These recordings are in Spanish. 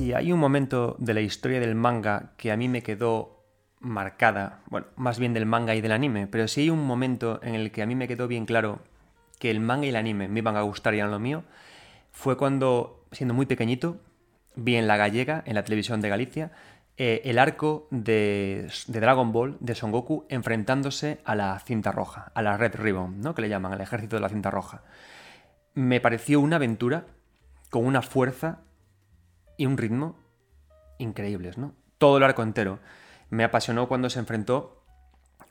Si hay un momento de la historia del manga que a mí me quedó marcada, bueno, más bien del manga y del anime, pero si hay un momento en el que a mí me quedó bien claro que el manga y el anime me iban a gustar y eran lo mío, fue cuando, siendo muy pequeñito, vi en La Gallega, en la televisión de Galicia, eh, el arco de, de, Dragon Ball de Son Goku enfrentándose a la cinta roja, a la Red Ribbon, ¿no? que le llaman, al ejército de la cinta roja. Me pareció una aventura con una fuerza y un ritmo increíbles, ¿no? Todo el arco entero. Me apasionó cuando se enfrentó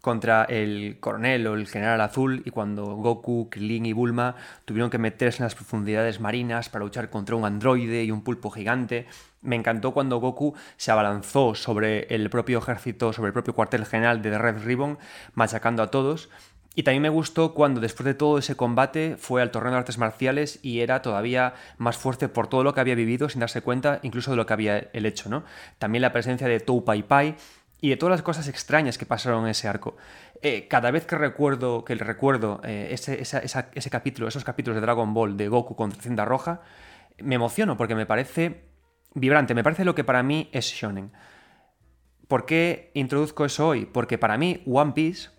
contra el coronel o el general azul y cuando Goku, Krillin y Bulma tuvieron que meterse en las profundidades marinas para luchar contra un androide y un pulpo gigante. Me encantó cuando Goku se abalanzó sobre el propio ejército, sobre el propio cuartel general de Red Ribbon, machacando a todos. Y también me gustó cuando después de todo ese combate fue al torneo de artes marciales y era todavía más fuerte por todo lo que había vivido sin darse cuenta incluso de lo que había el hecho, ¿no? También la presencia de Tou Pai Pai y de todas las cosas extrañas que pasaron en ese arco. Eh, cada vez que recuerdo, que recuerdo eh, ese, ese, capítulo, esos capítulos de Dragon Ball de Goku contra Cinta Roja, me emociono porque me parece vibrante, me parece lo que para mí es shonen. ¿Por qué introduzco eso hoy? Porque para mí One Piece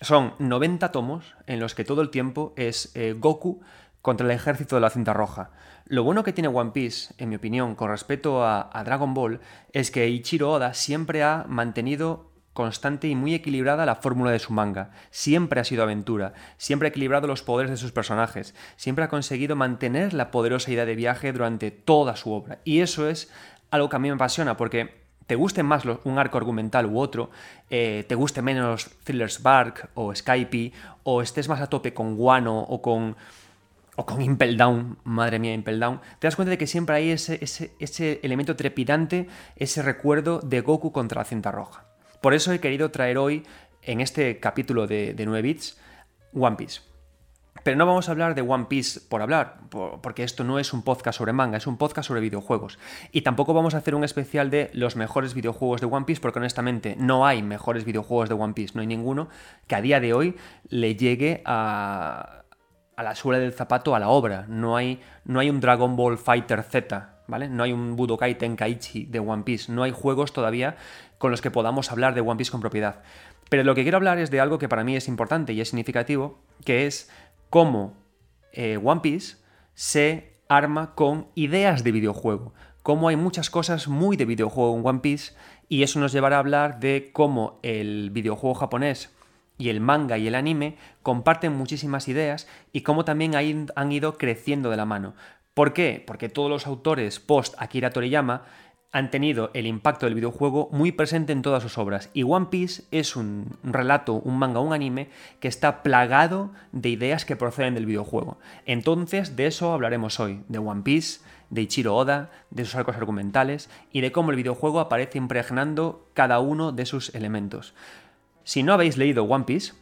son 90 tomos en los que todo el tiempo es eh, Goku contra el ejército de la cinta roja. Lo bueno que tiene One Piece, en mi opinión, con respecto a, Dragon Ball, es que Ichiro Oda siempre ha mantenido constante y muy equilibrada la fórmula de su manga. Siempre ha sido aventura, siempre ha equilibrado los poderes de sus personajes, siempre ha conseguido mantener la poderosa idea de viaje durante toda su obra. Y eso es algo que a mí me apasiona porque te guste más un arco argumental u otro, eh, te guste menos Thrillers Bark o Skype, o estés más a tope con Guano o con, o con Impel Down, madre mía, Impel Down, te das cuenta de que siempre hay ese, ese, elemento trepidante, ese recuerdo de Goku contra la cinta roja. Por eso he querido traer hoy, en este capítulo de, de 9 bits, One Piece. Pero no vamos a hablar de One Piece por hablar, porque esto no es un podcast sobre manga, es un podcast sobre videojuegos. Y tampoco vamos a hacer un especial de los mejores videojuegos de One Piece, porque honestamente no hay mejores videojuegos de One Piece, no hay ninguno que a día de hoy le llegue a, a la suela del zapato a la obra. No hay, no hay un Dragon Ball Fighter Z, ¿vale? No hay un Budokai Tenkaichi de One Piece, no hay juegos todavía con los que podamos hablar de One Piece con propiedad. Pero lo que quiero hablar es de algo que para mí es importante y es significativo, que es cómo eh, One Piece se arma con ideas de videojuego. Cómo hay muchas cosas muy de videojuego en One Piece y eso nos llevará a hablar de cómo el videojuego japonés y el manga y el anime comparten muchísimas ideas y cómo también han ido creciendo de la mano. ¿Por qué? Porque todos los autores post Akira Toriyama han tenido el impacto del videojuego muy presente en todas sus obras. Y One Piece es un relato, un manga, un anime que está plagado de ideas que proceden del videojuego. Entonces, de eso hablaremos hoy, de One Piece, de Ichiro Oda, de sus arcos argumentales y de cómo el videojuego aparece impregnando cada uno de sus elementos. Si no habéis leído One Piece,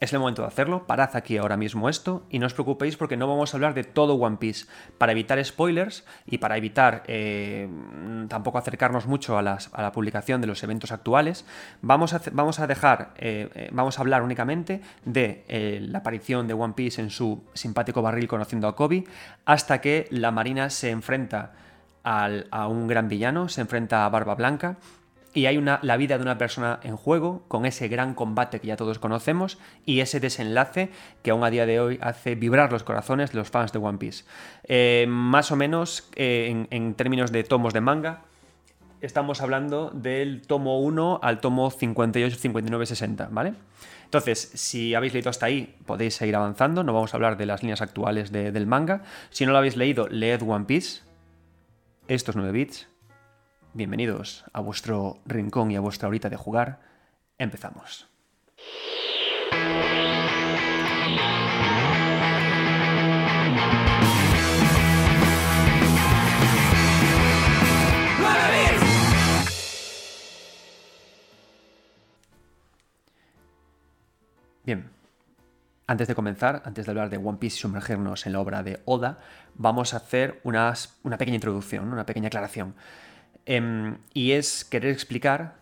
es el momento de hacerlo, parad aquí ahora mismo esto y no os preocupéis porque no vamos a hablar de todo One Piece. Para evitar spoilers y para evitar eh, tampoco acercarnos mucho a, la publicación de los eventos actuales, vamos a, dejar, eh, eh, vamos a hablar únicamente de la aparición de One Piece en su simpático barril conociendo a Kobe, hasta que la Marina se enfrenta a un gran villano, se enfrenta a Barba Blanca y hay una, la vida de una persona en juego con ese gran combate que ya todos conocemos y ese desenlace que aún a día de hoy hace vibrar los corazones de los fans de One Piece. Eh, más o menos eh, en, términos de tomos de manga, estamos hablando del tomo 1 al tomo 58, 59, 60, ¿vale? Entonces, si habéis leído hasta ahí, podéis seguir avanzando, no vamos a hablar de las líneas actuales del manga. Si no lo habéis leído, leed One Piece, estos 9 bits, Bienvenidos a vuestro rincón y a vuestra horita de jugar. Empezamos. Bien, antes de comenzar, antes de hablar de One Piece y sumergirnos en la obra de Oda, vamos a hacer una pequeña introducción, una pequeña aclaración. Em, y es querer explicar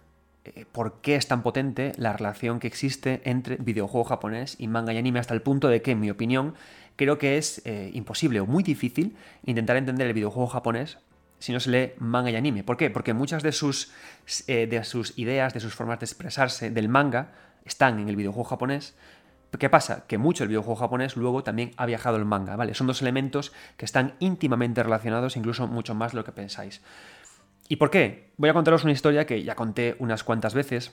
eh, por qué es tan potente la relación que existe entre videojuego japonés y manga y anime, hasta el punto de que, en mi opinión, creo que es eh, imposible o muy difícil intentar entender el videojuego japonés si no se lee manga y anime. ¿Por qué? Porque muchas de sus, eh, de sus ideas, de sus formas de expresarse del manga están en el videojuego japonés. ¿Qué pasa? Que mucho el videojuego japonés luego también ha viajado al manga, ¿vale? Son dos elementos que están íntimamente relacionados, incluso mucho más de lo que pensáis. ¿Y por qué? Voy a contaros una historia que ya conté unas cuantas veces.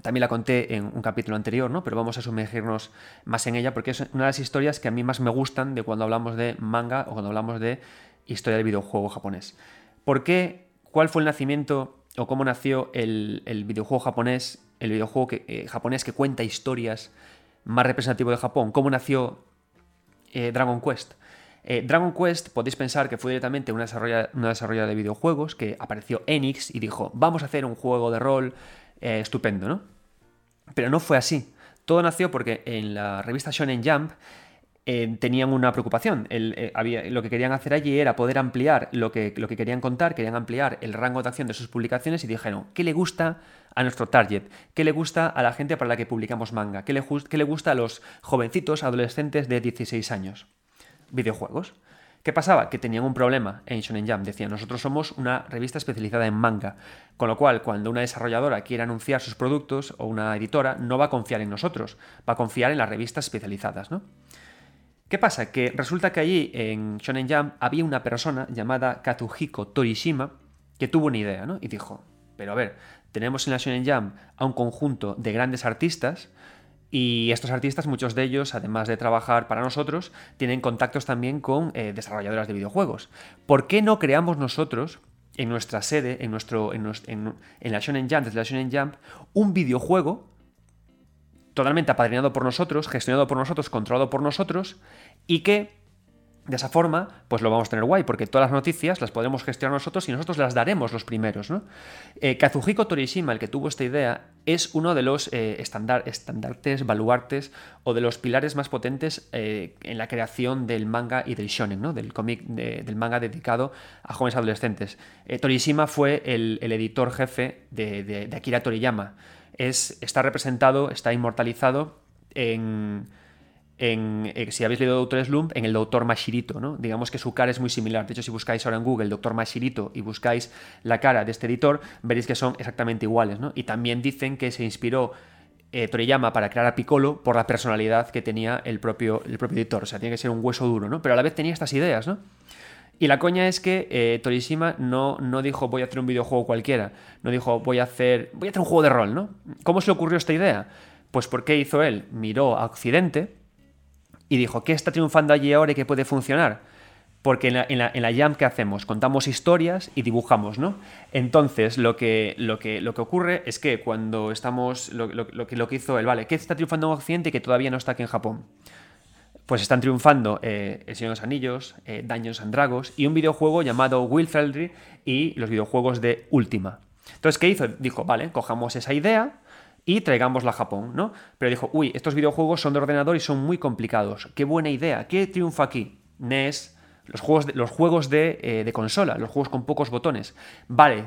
También la conté en un capítulo anterior, ¿no? Pero vamos a sumergirnos más en ella porque es una de las historias que a mí más me gustan de cuando hablamos de manga o cuando hablamos de historia del videojuego japonés. ¿Por qué? ¿Cuál fue el nacimiento o cómo nació el, videojuego japonés, el videojuego eh, japonés que cuenta historias más representativo de Japón? ¿Cómo nació eh, Dragon Quest? Eh, Dragon Quest podéis pensar que fue directamente una desarrolladora, de videojuegos que apareció Enix y dijo, vamos a hacer un juego de rol estupendo, ¿no? Pero no fue así. Todo nació porque en la revista Shonen Jump eh, tenían una preocupación. Eh, lo que querían hacer allí era poder ampliar lo que, lo que querían contar, querían ampliar el rango de acción de sus publicaciones y dijeron, ¿qué le gusta a nuestro target? ¿Qué le gusta a la gente para la que publicamos manga? ¿Qué le, qué le gusta a los jovencitos, adolescentes de 16 años? Videojuegos. ¿Qué pasaba? Que tenían un problema en Shonen Jump. Decían, nosotros somos una revista especializada en manga. Con lo cual, cuando una desarrolladora quiere anunciar sus productos o una editora, no va a confiar en nosotros, va a confiar en las revistas especializadas, ¿no? ¿Qué pasa? Que resulta que allí en Shonen Jump había una persona llamada Katsuhiko Torishima que tuvo una idea, ¿no? Y dijo, pero a ver, tenemos en la Shonen Jump a un conjunto de grandes artistas y estos artistas, muchos de ellos, además de trabajar para nosotros, tienen contactos también con eh, desarrolladoras de videojuegos. ¿Por qué no creamos nosotros en nuestra sede, en, nuestro, en, en la Shonen Jump, desde la Shonen Jump, un videojuego totalmente apadrinado por nosotros, gestionado por nosotros, controlado por nosotros, y que de esa forma, pues lo vamos a tener guay, porque todas las noticias las podremos gestionar nosotros y nosotros las daremos los primeros. ¿no? Eh, Kazuhiko Torishima, el que tuvo esta idea, es uno de los eh, estandartes, baluartes o de los pilares más potentes eh, en la creación del manga y del shonen, ¿no? del cómic del manga dedicado a jóvenes adolescentes. Torishima fue el, editor jefe de, de Akira Toriyama es, está representado, está inmortalizado en, eh, si habéis leído Doctor Slump, en el Doctor Mashirito, ¿no? Digamos que su cara es muy similar. De hecho, si buscáis ahora en Google Doctor Mashirito y buscáis la cara de este editor, veréis que son exactamente iguales. Y también dicen que se inspiró eh, Toriyama para crear a Piccolo por la personalidad que tenía el propio, el propio editor. O sea, tiene que ser un hueso duro, ¿no? Pero a la vez tenía estas ideas, ¿no? Y la coña es que eh, no, no dijo voy a hacer un videojuego cualquiera, no dijo voy a hacer, voy a hacer un juego de rol, ¿no? ¿Cómo se le ocurrió esta idea? Pues porque hizo él, miró a Occidente y dijo, ¿qué está triunfando allí ahora y qué puede funcionar? Porque en la, en la, Jam, ¿qué hacemos? Contamos historias y dibujamos, ¿no? Entonces, lo que, lo que, lo que ocurre es que cuando estamos. Lo, que, lo que hizo él, ¿vale? ¿Qué está triunfando en Occidente y que todavía no está aquí en Japón? pues están triunfando eh, El Señor de los Anillos, eh, Dungeons and Dragons y un videojuego llamado Wilfeldry y los videojuegos de Ultima. Entonces, ¿qué hizo? Dijo, vale, cojamos esa idea y traigámosla a Japón, ¿no? Pero dijo, uy, estos videojuegos son de ordenador y son muy complicados. Qué buena idea. ¿Qué triunfa aquí? NES, los juegos de, los juegos eh, de, consola, los juegos con pocos botones. Vale,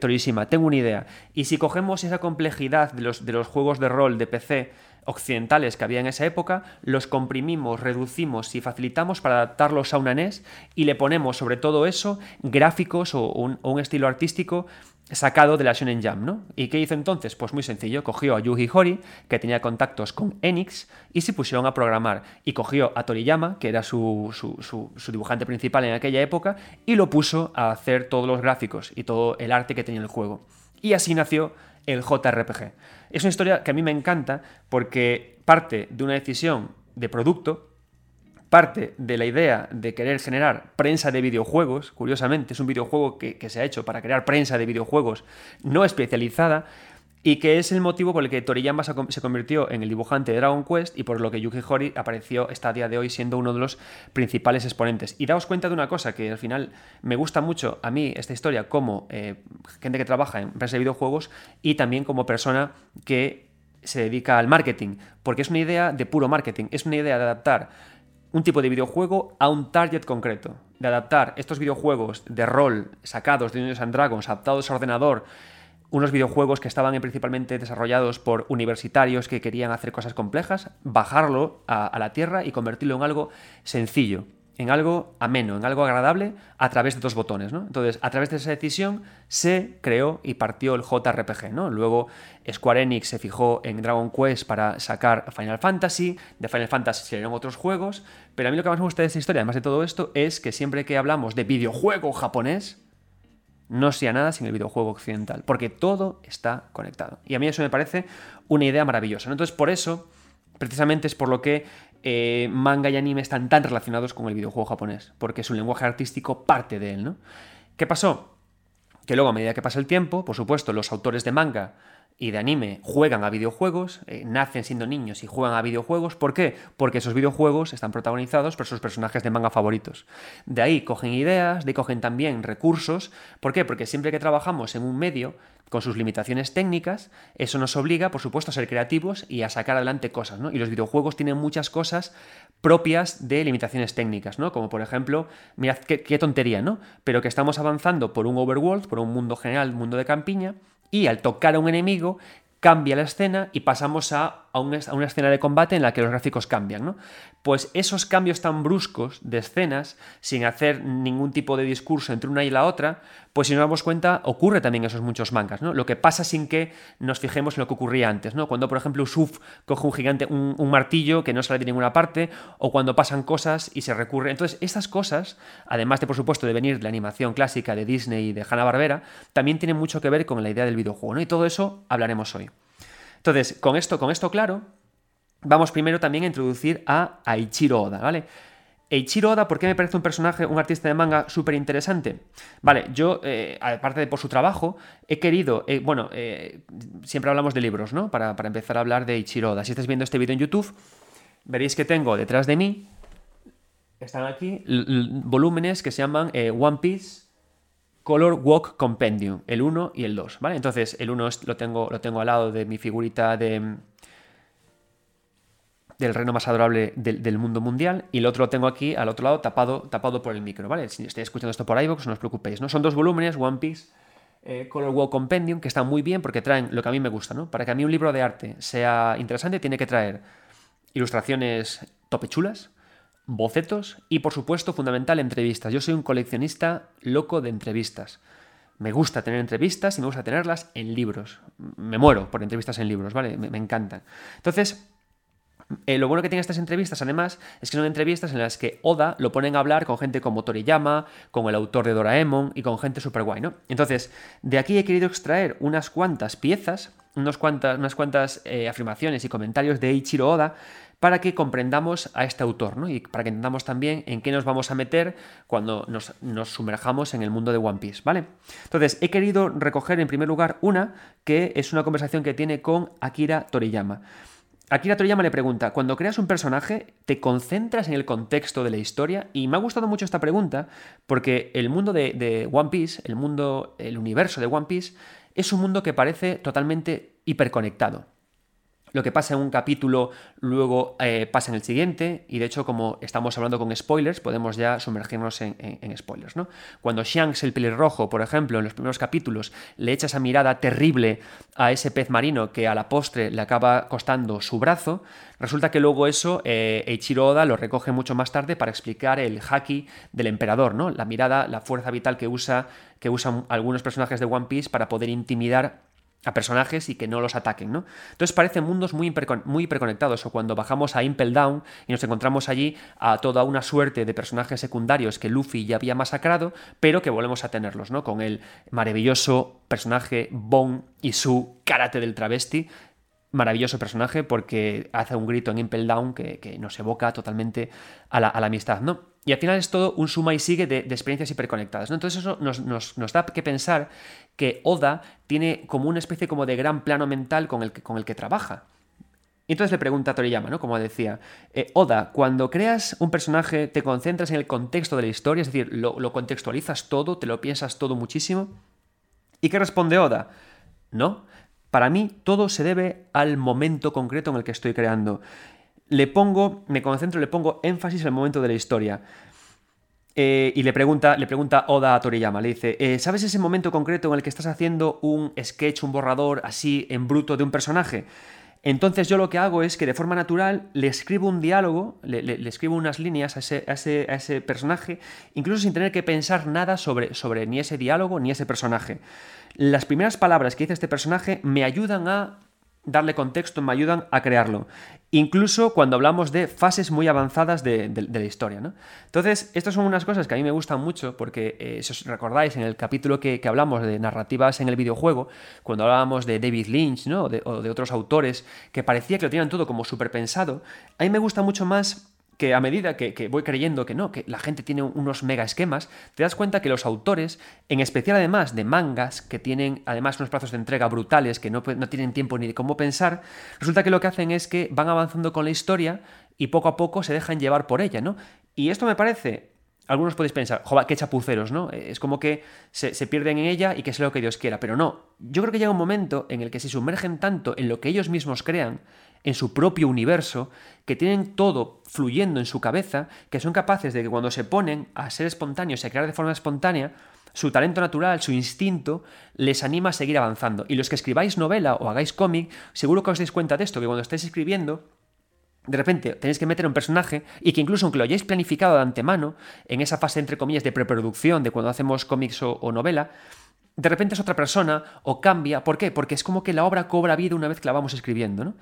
torísima, tengo una idea. Y si cogemos esa complejidad de los, de los juegos de rol de PC occidentales que había en esa época, los comprimimos, reducimos y facilitamos para adaptarlos a una NES y le ponemos sobre todo eso gráficos o un, estilo artístico sacado de la Shonen Jump, ¿no? ¿Y qué hizo entonces? Pues muy sencillo, cogió a Yuji Hori, que tenía contactos con Enix, y se pusieron a programar. Y cogió a Toriyama, que era su, su, dibujante principal en aquella época, y lo puso a hacer todos los gráficos y todo el arte que tenía el juego. Y así nació el JRPG. Es una historia que a mí me encanta porque parte de una decisión de producto, parte de la idea de querer generar prensa de videojuegos, curiosamente es un videojuego que, se ha hecho para crear prensa de videojuegos no especializada, y que es el motivo por el que Toriyama se convirtió en el dibujante de Dragon Quest y por lo que Yuki Horii apareció está a día de hoy siendo uno de los principales exponentes. Y daos cuenta de una cosa, que al final me gusta mucho a mí esta historia como eh, gente que trabaja en empresas de videojuegos y también como persona que se dedica al marketing, porque es una idea de puro marketing, es una idea de adaptar un tipo de videojuego a un target concreto, de adaptar estos videojuegos de rol sacados de Dungeons and Dragons, adaptados a ordenador, unos videojuegos que estaban principalmente desarrollados por universitarios que querían hacer cosas complejas, bajarlo a, la tierra y convertirlo en algo sencillo. En algo ameno, en algo agradable, a través de dos botones, ¿no? Entonces, a través de esa decisión se creó y partió el JRPG, ¿no? Luego Square Enix se fijó en Dragon Quest para sacar Final Fantasy, de Final Fantasy salieron otros juegos, pero a mí lo que más me gusta de esta historia, además de todo esto, es que siempre que hablamos de videojuego japonés, no sea nada sin el videojuego occidental, porque todo está conectado. Y a mí eso me parece una idea maravillosa. Entonces, por eso, precisamente es por lo que eh, manga y anime están tan relacionados con el videojuego japonés, porque su lenguaje artístico parte de él, ¿no? ¿Qué pasó? Que luego, a medida que pasa el tiempo, por supuesto, los autores de manga y de anime juegan a videojuegos, eh, nacen siendo niños y juegan a videojuegos. ¿Por qué? Porque esos videojuegos están protagonizados por sus personajes de manga favoritos. De ahí cogen ideas, de ahí cogen también recursos. ¿Por qué? Porque siempre que trabajamos en un medio con sus limitaciones técnicas, eso nos obliga, por supuesto, a ser creativos y a sacar adelante cosas, ¿no? Y los videojuegos tienen muchas cosas propias de limitaciones técnicas, ¿no? Como por ejemplo, mirad qué, qué tontería, ¿no? Pero que estamos avanzando por un overworld, por un mundo general, un mundo de campiña, y al tocar a un enemigo cambia la escena y pasamos a, una, escena de combate en la que los gráficos cambian. ¿no? Pues esos cambios tan bruscos de escenas, sin hacer ningún tipo de discurso entre una y la otra, pues si nos damos cuenta, ocurre también en esos muchos mangas. ¿no? Lo que pasa sin que nos fijemos en lo que ocurría antes. ¿no? Cuando, por ejemplo, Usuf coge un gigante, un, martillo que no sale de ninguna parte, o cuando pasan cosas y se recurre. Entonces, estas cosas, además de, por supuesto, de venir de la animación clásica de Disney y de Hanna-Barbera, también tienen mucho que ver con la idea del videojuego. ¿no? Y todo eso hablaremos hoy. Entonces, con esto, con esto claro, vamos primero también a introducir a Aichiro Oda, ¿vale? Eiichiro Oda, ¿por qué me parece un personaje, un artista de manga súper interesante? Vale, yo, eh, aparte de por su trabajo, he querido, eh, bueno, eh, siempre hablamos de libros, ¿no? Para, empezar a hablar de Eiichiro Oda. Si estáis viendo este vídeo en YouTube, veréis que tengo detrás de mí, están aquí, volúmenes que se llaman One Piece Color Walk Compendium, el 1 y el 2, ¿vale? Entonces, el 1 lo tengo, lo tengo al lado de mi figurita de del reino más adorable del, mundo mundial y el otro lo tengo aquí al otro lado tapado, tapado por el micro, ¿vale? Si estáis escuchando esto por iVoox, no os preocupéis, ¿no? Son dos volúmenes, One Piece, eh, Color Walk Compendium, que están muy bien porque traen lo que a mí me gusta, ¿no? Para que a mí un libro de arte sea interesante tiene que traer ilustraciones topechulas, bocetos y, por supuesto, fundamental, entrevistas. Yo soy un coleccionista loco de entrevistas. Me gusta tener entrevistas y me gusta tenerlas en libros. Me muero por entrevistas en libros, ¿vale? Me, encantan. Entonces, eh, lo bueno que tienen estas entrevistas, además, es que son entrevistas en las que Oda lo ponen a hablar con gente como Toriyama, con el autor de Doraemon y con gente súper guay, ¿no? Entonces, de aquí he querido extraer unas cuantas piezas, unas cuantas, unas cuantas eh, afirmaciones y comentarios de Ichiro Oda para que comprendamos a este autor ¿no? y para que entendamos también en qué nos vamos a meter cuando nos, sumerjamos en el mundo de One Piece, ¿vale? Entonces, he querido recoger en primer lugar una que es una conversación que tiene con Akira Toriyama. Akira Toriyama le pregunta, cuando creas un personaje, ¿te concentras en el contexto de la historia? Y me ha gustado mucho esta pregunta porque el mundo de, de One Piece, el mundo, el universo de One Piece, es un mundo que parece totalmente hiperconectado lo que pasa en un capítulo luego eh, pasa en el siguiente, y de hecho, como estamos hablando con spoilers, podemos ya sumergirnos en, spoilers, ¿no? Cuando Shanks, el pelirrojo, por ejemplo, en los primeros capítulos, le echa esa mirada terrible a ese pez marino que a la postre le acaba costando su brazo, resulta que luego eso eh, Eiichiro Oda lo recoge mucho más tarde para explicar el haki del emperador, ¿no? La mirada, la fuerza vital que usa que usan algunos personajes de One Piece para poder intimidar a personajes y que no los ataquen, ¿no? Entonces parecen mundos muy, muy hiperconectados, o cuando bajamos a Impel Down y nos encontramos allí a toda una suerte de personajes secundarios que Luffy ya había masacrado, pero que volvemos a tenerlos, ¿no? Con el maravilloso personaje Bon y su karate del travesti, maravilloso personaje porque hace un grito en Impel Down que, nos evoca totalmente a la, amistad, ¿no? Y al final es todo un suma y sigue de, experiencias hiperconectadas, ¿no? Entonces eso nos, da que pensar que Oda tiene como una especie como de gran plano mental con el que, con el que trabaja. Y entonces le pregunta a Toriyama, ¿no? Como decía, eh, Oda, cuando creas un personaje, ¿te concentras en el contexto de la historia? Es decir, lo contextualizas todo, te lo piensas todo muchísimo. ¿Y qué responde Oda? No, para mí todo se debe al momento concreto en el que estoy creando. Le pongo, me concentro, le pongo énfasis en el momento de la historia. Eh, y le pregunta, le pregunta Oda a Toriyama, le dice, eh, ¿sabes ese momento concreto en el que estás haciendo un sketch, un borrador así en bruto de un personaje? Entonces yo lo que hago es que de forma natural le escribo un diálogo, le, escribo unas líneas a ese, a, ese, personaje, incluso sin tener que pensar nada sobre, sobre ni ese diálogo ni ese personaje. Las primeras palabras que dice este personaje me ayudan a darle contexto, me ayudan a crearlo. Incluso cuando hablamos de fases muy avanzadas de, la historia. ¿no? Entonces, estas son unas cosas que a mí me gustan mucho porque, eh, si os recordáis, en el capítulo que, hablamos de narrativas en el videojuego, cuando hablábamos de David Lynch ¿no? o de otros autores que parecía que lo tenían todo como súper pensado, a mí me gusta mucho más que a medida que, voy creyendo que no, que la gente tiene unos mega esquemas, te das cuenta que los autores, en especial además de mangas, que tienen además unos plazos de entrega brutales, que no, no tienen tiempo ni de cómo pensar, resulta que lo que hacen es que van avanzando con la historia y poco a poco se dejan llevar por ella, ¿no? Y esto me parece algunos podéis pensar, joder, qué chapuceros, ¿no? Es como que se, se, pierden en ella y que sea lo que Dios quiera. Pero no, yo creo que llega un momento en el que se sumergen tanto en lo que ellos mismos crean, en su propio universo, que tienen todo fluyendo en su cabeza, que son capaces de que cuando se ponen a ser espontáneos a crear de forma espontánea, su talento natural, su instinto, les anima a seguir avanzando. Y los que escribáis novela o hagáis cómic, seguro que os dais cuenta de esto, que cuando estáis escribiendo, de repente tenéis que meter un personaje y que incluso aunque lo hayáis planificado de antemano, en esa fase entre comillas de preproducción de cuando hacemos cómics o novela, de repente es otra persona o cambia. ¿Por qué? Porque es como que la obra cobra vida una vez que la vamos escribiendo, ¿no?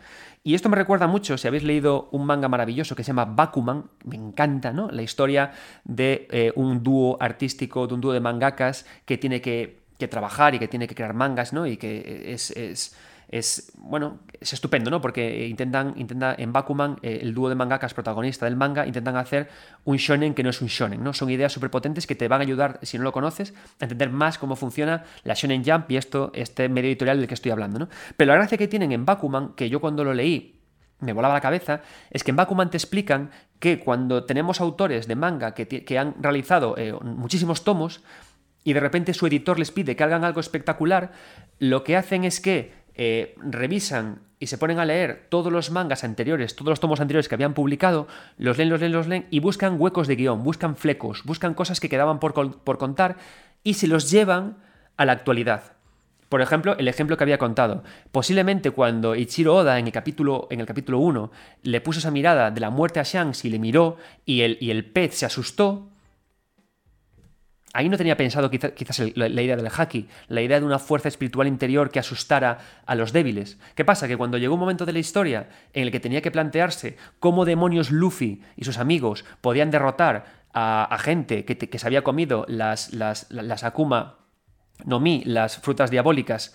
Y esto me recuerda mucho, si habéis leído un manga maravilloso que se llama Bakuman, me encanta, ¿no? La historia de eh, un dúo artístico, de un dúo de mangakas que tiene que, que, trabajar y que tiene que crear mangas, ¿no? Y que es, es es, bueno, es estupendo, ¿no? Porque intentan, intenta, en Bakuman, eh, el dúo de mangakas protagonista del manga, intentan hacer un shonen que no es un shonen, ¿no? Son ideas súper potentes que te van a ayudar, si no lo conoces, a entender más cómo funciona la Shonen Jump y esto, este medio editorial del que estoy hablando, ¿no? Pero la gracia que tienen en Bakuman, que yo cuando lo leí me volaba la cabeza, es que en Bakuman te explican que cuando tenemos autores de manga que, han realizado eh, muchísimos tomos y de repente su editor les pide que hagan algo espectacular, lo que hacen es que eh, revisan y se ponen a leer todos los mangas anteriores, todos los tomos anteriores que habían publicado, los leen, los leen, los leen y buscan huecos de guion, buscan flecos, buscan cosas que quedaban por, por contar y se los llevan a la actualidad. Por ejemplo, el ejemplo que había contado. Posiblemente cuando Ichiro Oda en el capítulo, en el capítulo 1 le puso esa mirada de la muerte a Shanks y le miró y el, y el pez se asustó, Ahí no tenía pensado quizás la, idea del haki, la idea de una fuerza espiritual interior que asustara a los débiles. ¿Qué pasa? Que cuando llegó un momento de la historia en el que tenía que plantearse cómo demonios Luffy y sus amigos podían derrotar a, gente que, se había comido las, las, las Akuma no Mi, las frutas diabólicas,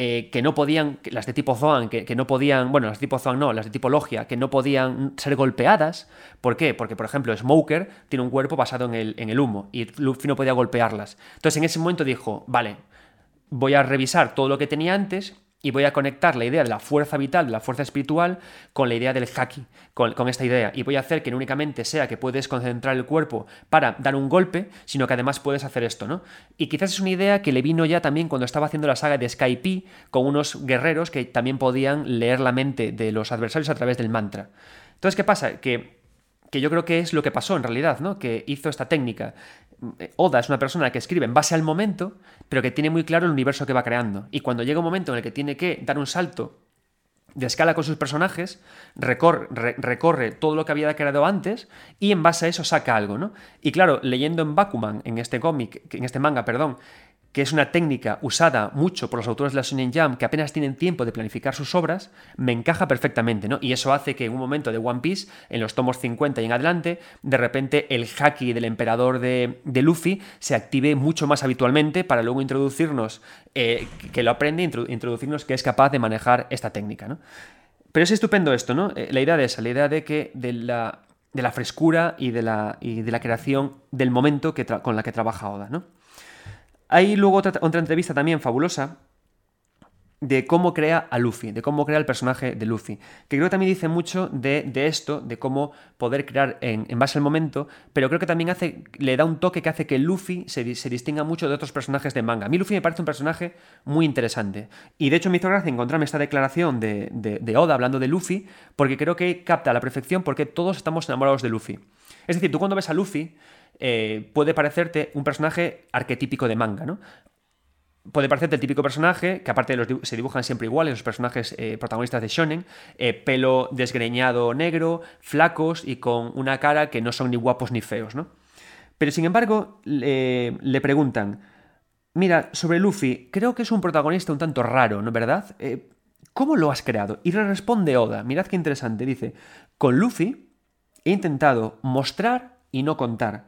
eh, que no podían, las de tipo Zoan, que, no podían, bueno, las de tipo Zoan no, las de tipo Logia, que no podían ser golpeadas. ¿Por qué? Porque, por ejemplo, Smoker tiene un cuerpo basado en el, en el humo y Luffy no podía golpearlas. Entonces, en ese momento dijo, vale, voy a revisar todo lo que tenía antes y voy a conectar la idea de la fuerza vital, de la fuerza espiritual, con la idea del haki, con, esta idea. Y voy a hacer que no únicamente sea que puedes concentrar el cuerpo para dar un golpe, sino que además puedes hacer esto, ¿no? Y quizás es una idea que le vino ya también cuando estaba haciendo la saga de Skype con unos guerreros que también podían leer la mente de los adversarios a través del mantra. Entonces, ¿qué pasa? Que que yo creo que es lo que pasó en realidad, ¿no? Que hizo esta técnica. Oda es una persona que escribe en base al momento, pero que tiene muy claro el universo que va creando. Y cuando llega un momento en el que tiene que dar un salto de escala con sus personajes, recorre, todo lo que había creado antes y en base a eso saca algo, ¿no? Y claro, leyendo en Bakuman, en este cómic, en este manga, perdón, que es una técnica usada mucho por los autores de la Shonen Jam que apenas tienen tiempo de planificar sus obras, me encaja perfectamente, ¿no? Y eso hace que en un momento de One Piece, en los tomos 50 y en adelante, de repente el haki del emperador de, Luffy se active mucho más habitualmente para luego introducirnos, eh, que lo aprende, introducirnos que es capaz de manejar esta técnica, ¿no? Pero es estupendo esto, ¿no? Eh, la idea de esa, la idea de que de la, de la frescura y de la, y de la creación del momento que con la que trabaja Oda, ¿no? Hay luego otra, entrevista también fabulosa de cómo crea a Luffy, de cómo crea el personaje de Luffy, que creo que también dice mucho de, esto, de cómo poder crear en, base al momento, pero creo que también hace, le da un toque que hace que Luffy se, distinga mucho de otros personajes de manga. A mí Luffy me parece un personaje muy interesante, y de hecho me hizo gracia encontrarme esta declaración de, de Oda hablando de Luffy, porque creo que capta a la perfección porque todos estamos enamorados de Luffy. Es decir, tú cuando ves a Luffy, eh, puede parecerte un personaje arquetípico de manga, ¿no? puede parecerte el típico personaje, que aparte de los se dibujan siempre iguales, los personajes eh, protagonistas de Shonen, eh, pelo desgreñado negro, flacos y con una cara que no son ni guapos ni feos, ¿no? Pero sin embargo, le preguntan, mira, sobre Luffy, creo que es un protagonista un tanto raro, ¿no verdad? ¿Cómo lo has creado? Y le responde Oda, mirad qué interesante, dice, con Luffy he intentado mostrar y no contar.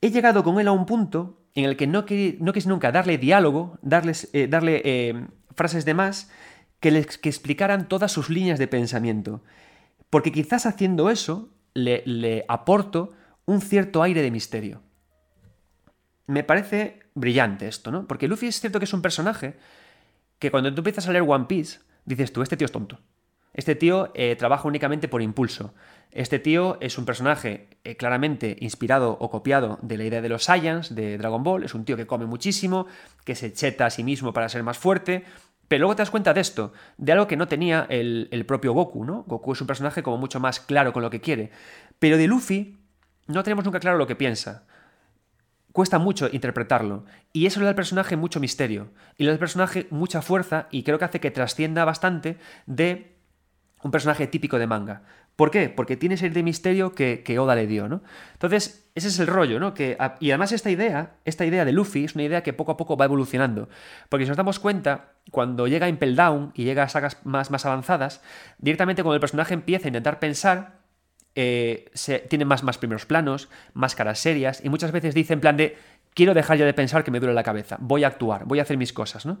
He llegado con él a un punto en el que no, no quise nunca darle diálogo, eh, darle eh, frases de más que, que explicaran todas sus líneas de pensamiento. Porque quizás haciendo eso le, le aporto un cierto aire de misterio. Me parece brillante esto, ¿no? Porque Luffy es cierto que es un personaje que cuando tú empiezas a leer One Piece, dices tú, este tío es tonto. Este tío eh, trabaja únicamente por impulso. Este tío es un personaje eh, claramente inspirado o copiado de la idea de los Saiyans de Dragon Ball. Es un tío que come muchísimo, que se cheta a sí mismo para ser más fuerte. Pero luego te das cuenta de esto, de algo que no tenía el, el propio Goku, ¿no? Goku es un personaje como mucho más claro con lo que quiere. Pero de Luffy no tenemos nunca claro lo que piensa cuesta mucho interpretarlo. Y eso le da al personaje mucho misterio. Y le da al personaje mucha fuerza y creo que hace que trascienda bastante de un personaje típico de manga. ¿Por qué? Porque tiene ese de misterio que, Oda le dio, ¿no? Entonces, ese es el rollo, ¿no? Y además esta idea, esta idea de Luffy es una idea que poco a poco va evolucionando. Porque si nos damos cuenta, cuando llega Impel Down y llega a sagas más, más avanzadas, directamente cuando el personaje empieza a intentar pensar, eh, se, tiene más, más primeros planos, más caras serias, y muchas veces dice en plan de, quiero dejar ya de pensar que me duele la cabeza, voy a actuar, voy a hacer mis cosas, ¿no?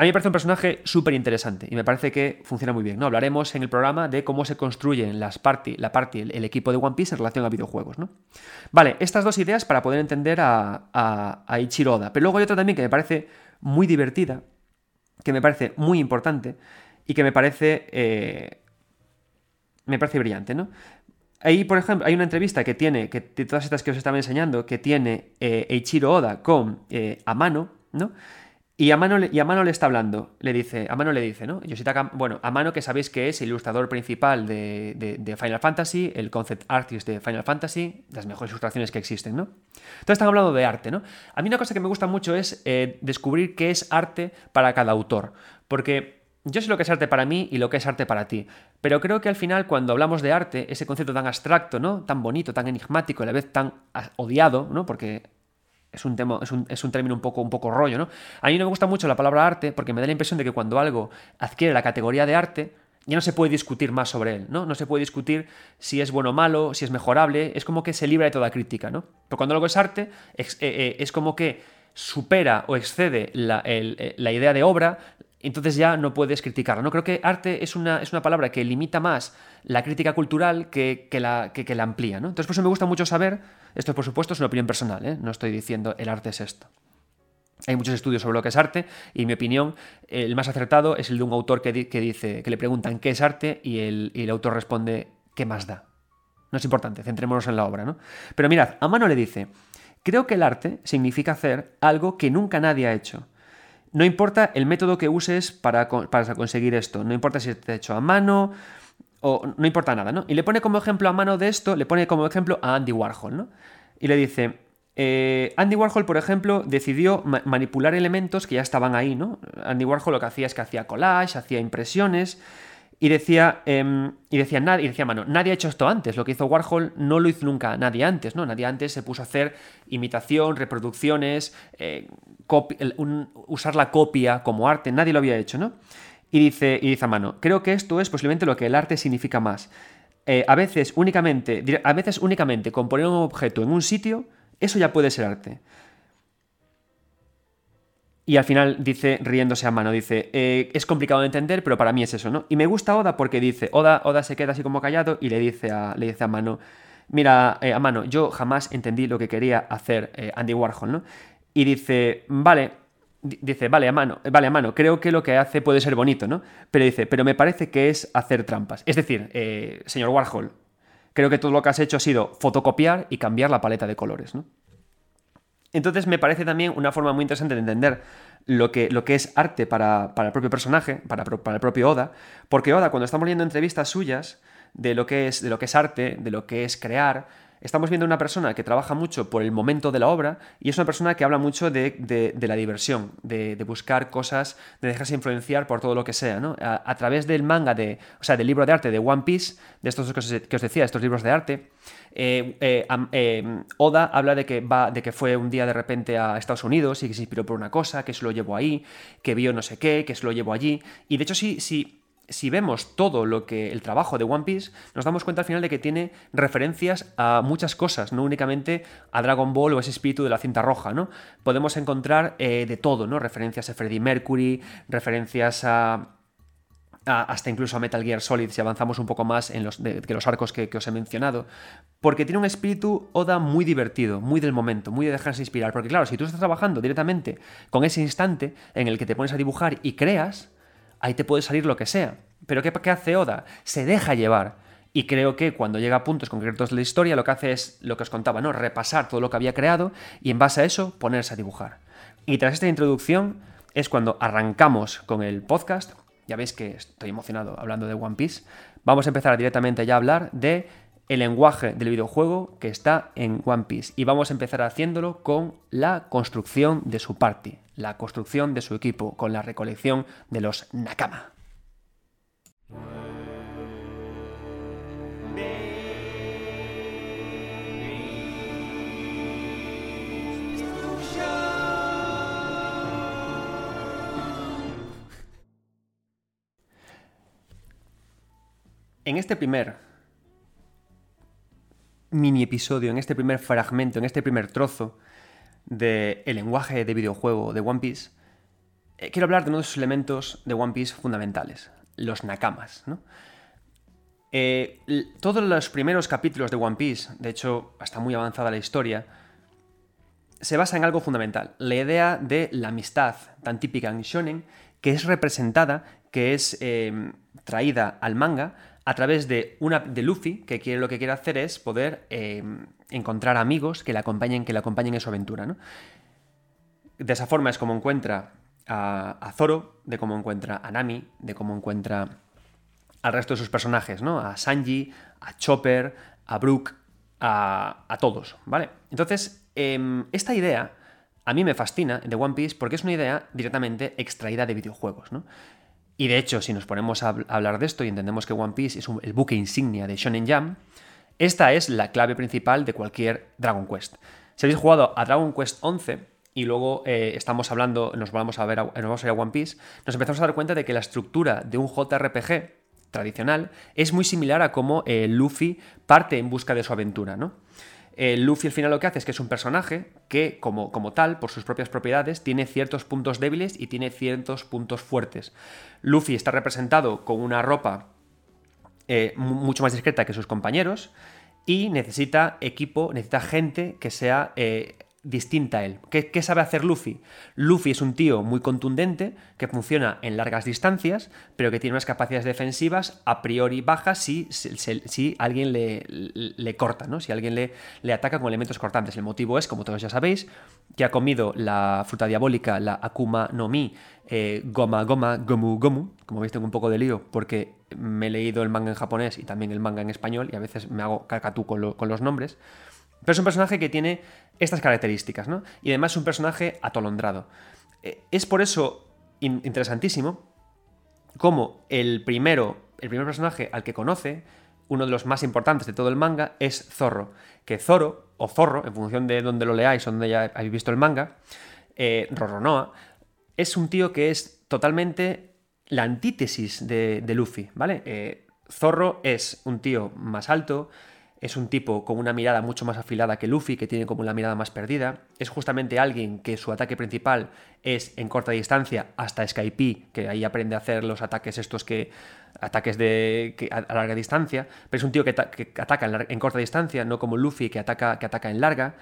A mí me parece un personaje súper interesante y me parece que funciona muy bien. ¿no? Hablaremos en el programa de cómo se construyen las party, la party, el, equipo de One Piece en relación a videojuegos. ¿no? Vale, estas dos ideas para poder entender a, a, Ichiro Oda. Pero luego hay otra también que me parece muy divertida, que me parece muy importante y que me parece eh, me parece brillante, ¿no? Ahí, por ejemplo, hay una entrevista que tiene, que de todas estas que os estaba enseñando, que tiene eh, Eiichiro Oda con eh, Amano, ¿no? Y Amano, y le está hablando, le dice, Amano le dice, ¿no? Yoshitaka, bueno, Amano que sabéis que es el ilustrador principal de, Final Fantasy, el concept artist de Final Fantasy, las mejores ilustraciones que existen, ¿no? Entonces están hablando de arte, ¿no? A mí una cosa que me gusta mucho es eh, descubrir qué es arte para cada autor, porque yo sé lo que es arte para mí y lo que es arte para ti, pero creo que al final cuando hablamos de arte, ese concepto tan abstracto, ¿no? Tan bonito, tan enigmático, a la vez tan odiado, ¿no? Porque es un, tema, es un, término un poco, un poco rollo, ¿no? A mí no me gusta mucho la palabra arte porque me da la impresión de que cuando algo adquiere la categoría de arte, ya no se puede discutir más sobre él, ¿no? No se puede discutir si es bueno o malo, si es mejorable, es como que se libra de toda crítica, ¿no? Pero cuando algo es arte, es, eh, eh, como que supera o excede la, eh, la idea de obra, entonces ya no puedes criticarlo. ¿no? Creo que arte es una, es una palabra que limita más la crítica cultural que, la, que, la amplía. ¿no? Entonces por eso me gusta mucho saber, esto por supuesto es una opinión personal, ¿eh? no estoy diciendo el arte es esto. Hay muchos estudios sobre lo que es arte y en mi opinión el más acertado es el de un autor que, dice, que le preguntan qué es arte y el, y el autor responde qué más da. No es importante, centrémonos en la obra. ¿no? Pero mirad, a mano le dice, creo que el arte significa hacer algo que nunca nadie ha hecho no importa el método que uses para, conseguir esto, no importa si está hecho a mano o no importa nada, ¿no? Y le pone como ejemplo a mano de esto, le pone como ejemplo a Andy Warhol, ¿no? Y le dice, eh, Andy Warhol, por ejemplo, decidió manipular elementos que ya estaban ahí, ¿no? Andy Warhol lo que hacía es que hacía collage, hacía impresiones, y decía, em, y decía, nadie, decía, mano, nadie ha hecho esto antes. Lo que hizo Warhol no lo hizo nunca nadie antes, ¿no? Nadie antes se puso a hacer imitación, reproducciones, eh, usar la copia como arte. Nadie lo había hecho, ¿no? Y dice, y dice a mano, creo que esto es posiblemente lo que el arte significa más. Eh, a veces únicamente, a veces únicamente con poner un objeto en un sitio, eso ya puede ser arte. Y al final dice, riéndose a mano, dice, eh, es complicado de entender, pero para mí es eso, ¿no? Y me gusta Oda porque dice, Oda, Oda se queda así como callado y le dice a, le dice a mano, mira, eh, a mano, yo jamás entendí lo que quería hacer eh, Andy Warhol, ¿no? Y dice, vale, dice, vale, a mano, vale, a mano, creo que lo que hace puede ser bonito, ¿no? Pero dice, pero me parece que es hacer trampas. Es decir, señor Warhol, creo que todo lo que has hecho ha sido fotocopiar y cambiar la paleta de colores, ¿no? Entonces me parece también una forma muy interesante de entender lo que, lo que es arte para, el propio personaje, para, para, el propio Oda, porque Oda, cuando estamos leyendo entrevistas suyas de lo que es, de lo que es arte, de lo que es crear, Estamos viendo una persona que trabaja mucho por el momento de la obra y es una persona que habla mucho de, la diversión, de, buscar cosas, de dejarse influenciar por todo lo que sea, ¿no? A, través del manga, de, o sea, del libro de arte de One Piece, de estos que os, decía, estos libros de arte, eh, eh, eh, Oda habla de que, va, de que fue un día de repente a Estados Unidos y que se inspiró por una cosa, que se lo llevó ahí, que vio no sé qué, que se lo llevó allí. Y de hecho, sí, sí si vemos todo lo que el trabajo de One Piece, nos damos cuenta al final de que tiene referencias a muchas cosas, no únicamente a Dragon Ball o ese espíritu de la cinta roja, ¿no? Podemos encontrar de todo, ¿no? Referencias a Freddie Mercury, referencias a, hasta incluso a Metal Gear Solid, si avanzamos un poco más en los, que los arcos que, os he mencionado. Porque tiene un espíritu Oda muy divertido, muy del momento, muy de dejarse inspirar. Porque claro, si tú estás trabajando directamente con ese instante en el que te pones a dibujar y creas, ahí te puede salir lo que sea. Pero ¿qué, qué hace Oda? Se deja llevar. Y creo que cuando llega a puntos concretos de la historia, lo que hace es lo que os contaba, ¿no? Repasar todo lo que había creado y en base a eso ponerse a dibujar. Y tras esta introducción es cuando arrancamos con el podcast. Ya veis que estoy emocionado hablando de One Piece. Vamos a empezar directamente ya a hablar de el lenguaje del videojuego que está en One Piece. Y vamos a empezar haciéndolo con la construcción de su party, la construcción de su equipo, con la recolección de los Nakama. En este primer mini episodio, en este primer fragmento, en este primer trozo del lenguaje de videojuego de One Piece, eh, quiero hablar de uno de esos elementos de One Piece fundamentales, los nakamas. Eh, todos los primeros capítulos de One Piece, de hecho, hasta muy avanzada la historia, se basa en algo fundamental, la idea de la amistad tan típica en Shonen, que es representada, que es eh, traída al manga a través de una de Luffy, que quiere, lo que quiere hacer es poder eh, encontrar amigos que le acompañen, que le acompañen en su aventura. ¿no? De esa forma es como encuentra a, Zoro, de cómo encuentra a Nami, de cómo encuentra al resto de sus personajes, ¿no? A Sanji, a Chopper, a Brook, a, todos, ¿vale? Entonces, em, esta idea a mí me fascina de One Piece porque es una idea directamente extraída de videojuegos, ¿no? Y de hecho, si nos ponemos a hablar de esto y entendemos que One Piece es el buque insignia de Shonen Jam, esta es la clave principal de cualquier Dragon Quest. Si habéis jugado a Dragon Quest 11 y luego eh, estamos hablando, nos vamos a ver, nos vamos a ir a One Piece, nos empezamos a dar cuenta de que la estructura de un JRPG tradicional es muy similar a cómo eh, Luffy parte en busca de su aventura, ¿no? Luffy al final lo que hace es que es un personaje que, como, como tal, por sus propias propiedades, tiene ciertos puntos débiles y tiene ciertos puntos fuertes. Luffy está representado con una ropa eh, mucho más discreta que sus compañeros y necesita equipo, necesita gente que sea eh, distinta a él. ¿Qué, sabe hacer Luffy? Luffy es un tío muy contundente, que funciona en largas distancias, pero que tiene unas capacidades defensivas a priori bajas si, si, alguien le, le, corta, ¿no? si alguien le, le ataca con elementos cortantes. El motivo es, como todos ya sabéis, que ha comido la fruta diabólica, la Akuma no Mi, eh, Goma Goma, Gomu Gomu. Como veis, tengo un poco de lío porque me he leído el manga en japonés y también el manga en español y a veces me hago cacatú con, con los nombres. Pero es un personaje que tiene estas características, ¿no? Y además es un personaje atolondrado. Eh, es por eso interesantísimo como el primero, el primer personaje al que conoce, uno de los más importantes de todo el manga, es Zorro. Que Zoro, o Zorro, en función de donde lo leáis o donde ya habéis visto el manga, eh, Roronoa, es un tío que es totalmente la antítesis de, Luffy, ¿vale? Eh, Zorro es un tío más alto, es un tipo con una mirada mucho más afilada que Luffy, que tiene como la mirada más perdida. Es justamente alguien que su ataque principal es en corta distancia hasta Skype, que ahí aprende a hacer los ataques estos que ataques de a, larga distancia, pero es un tío que, ataca en, corta distancia, no como Luffy que ataca, que ataca en larga.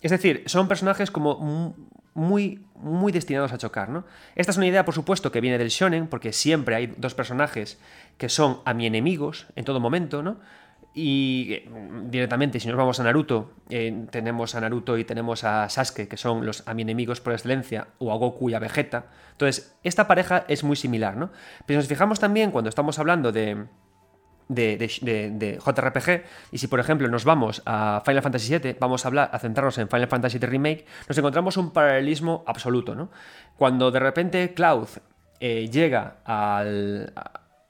Es decir, son personajes como muy, muy destinados a chocar, ¿no? Esta es una idea, por supuesto, que viene del shonen, porque siempre hay dos personajes que son a mi enemigos en todo momento, ¿no? Y eh, directamente, si nos vamos a Naruto, eh, tenemos a Naruto y tenemos a Sasuke, que son los a mi enemigos por excelencia, o a Goku y a Vegeta. Entonces, esta pareja es muy similar, ¿no? Pero si nos fijamos también cuando estamos hablando de, de, JRPG. Y si, por ejemplo, nos vamos a Final Fantasy VII, vamos a hablar, a centrarnos en Final Fantasy VII Remake, nos encontramos un paralelismo absoluto, ¿no? Cuando de repente Cloud eh, llega al,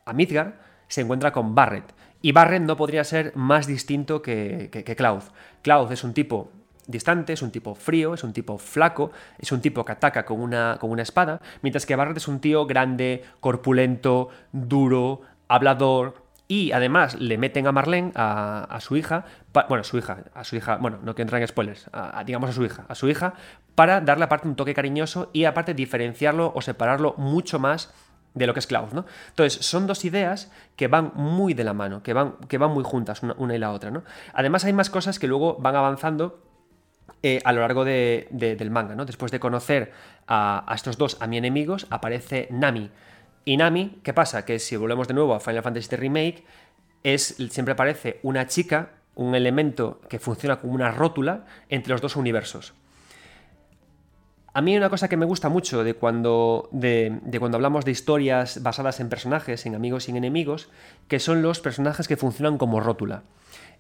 a, Midgar, se encuentra con Barret. Y Barret no podría ser más distinto que, que Cloud. Cloud es un tipo distante, es un tipo frío, es un tipo flaco, es un tipo que ataca con una, con una espada, mientras que Barret es un tío grande, corpulento, duro, hablador, y además le meten a Marlene, a, su hija, bueno, su hija, a su hija, bueno, no que entrar en spoilers, digamos a su hija, a su hija, para darle aparte un toque cariñoso y aparte diferenciarlo o separarlo mucho más de lo que es Cloud, ¿no? Entonces, son dos ideas que van muy de la mano, que van, que van muy juntas una, y la otra, ¿no? Además, hay más cosas que luego van avanzando eh, a lo largo del manga, ¿no? Después de conocer a, estos dos, a mi enemigos, aparece Nami, y Nami, ¿qué pasa? Que si volvemos de nuevo a Final Fantasy Remake, es, siempre aparece una chica, un elemento que funciona como una rótula entre los dos universos. A mí una cosa que me gusta mucho de cuando, de, cuando hablamos de historias basadas en personajes, en amigos y en enemigos, que son los personajes que funcionan como rótula.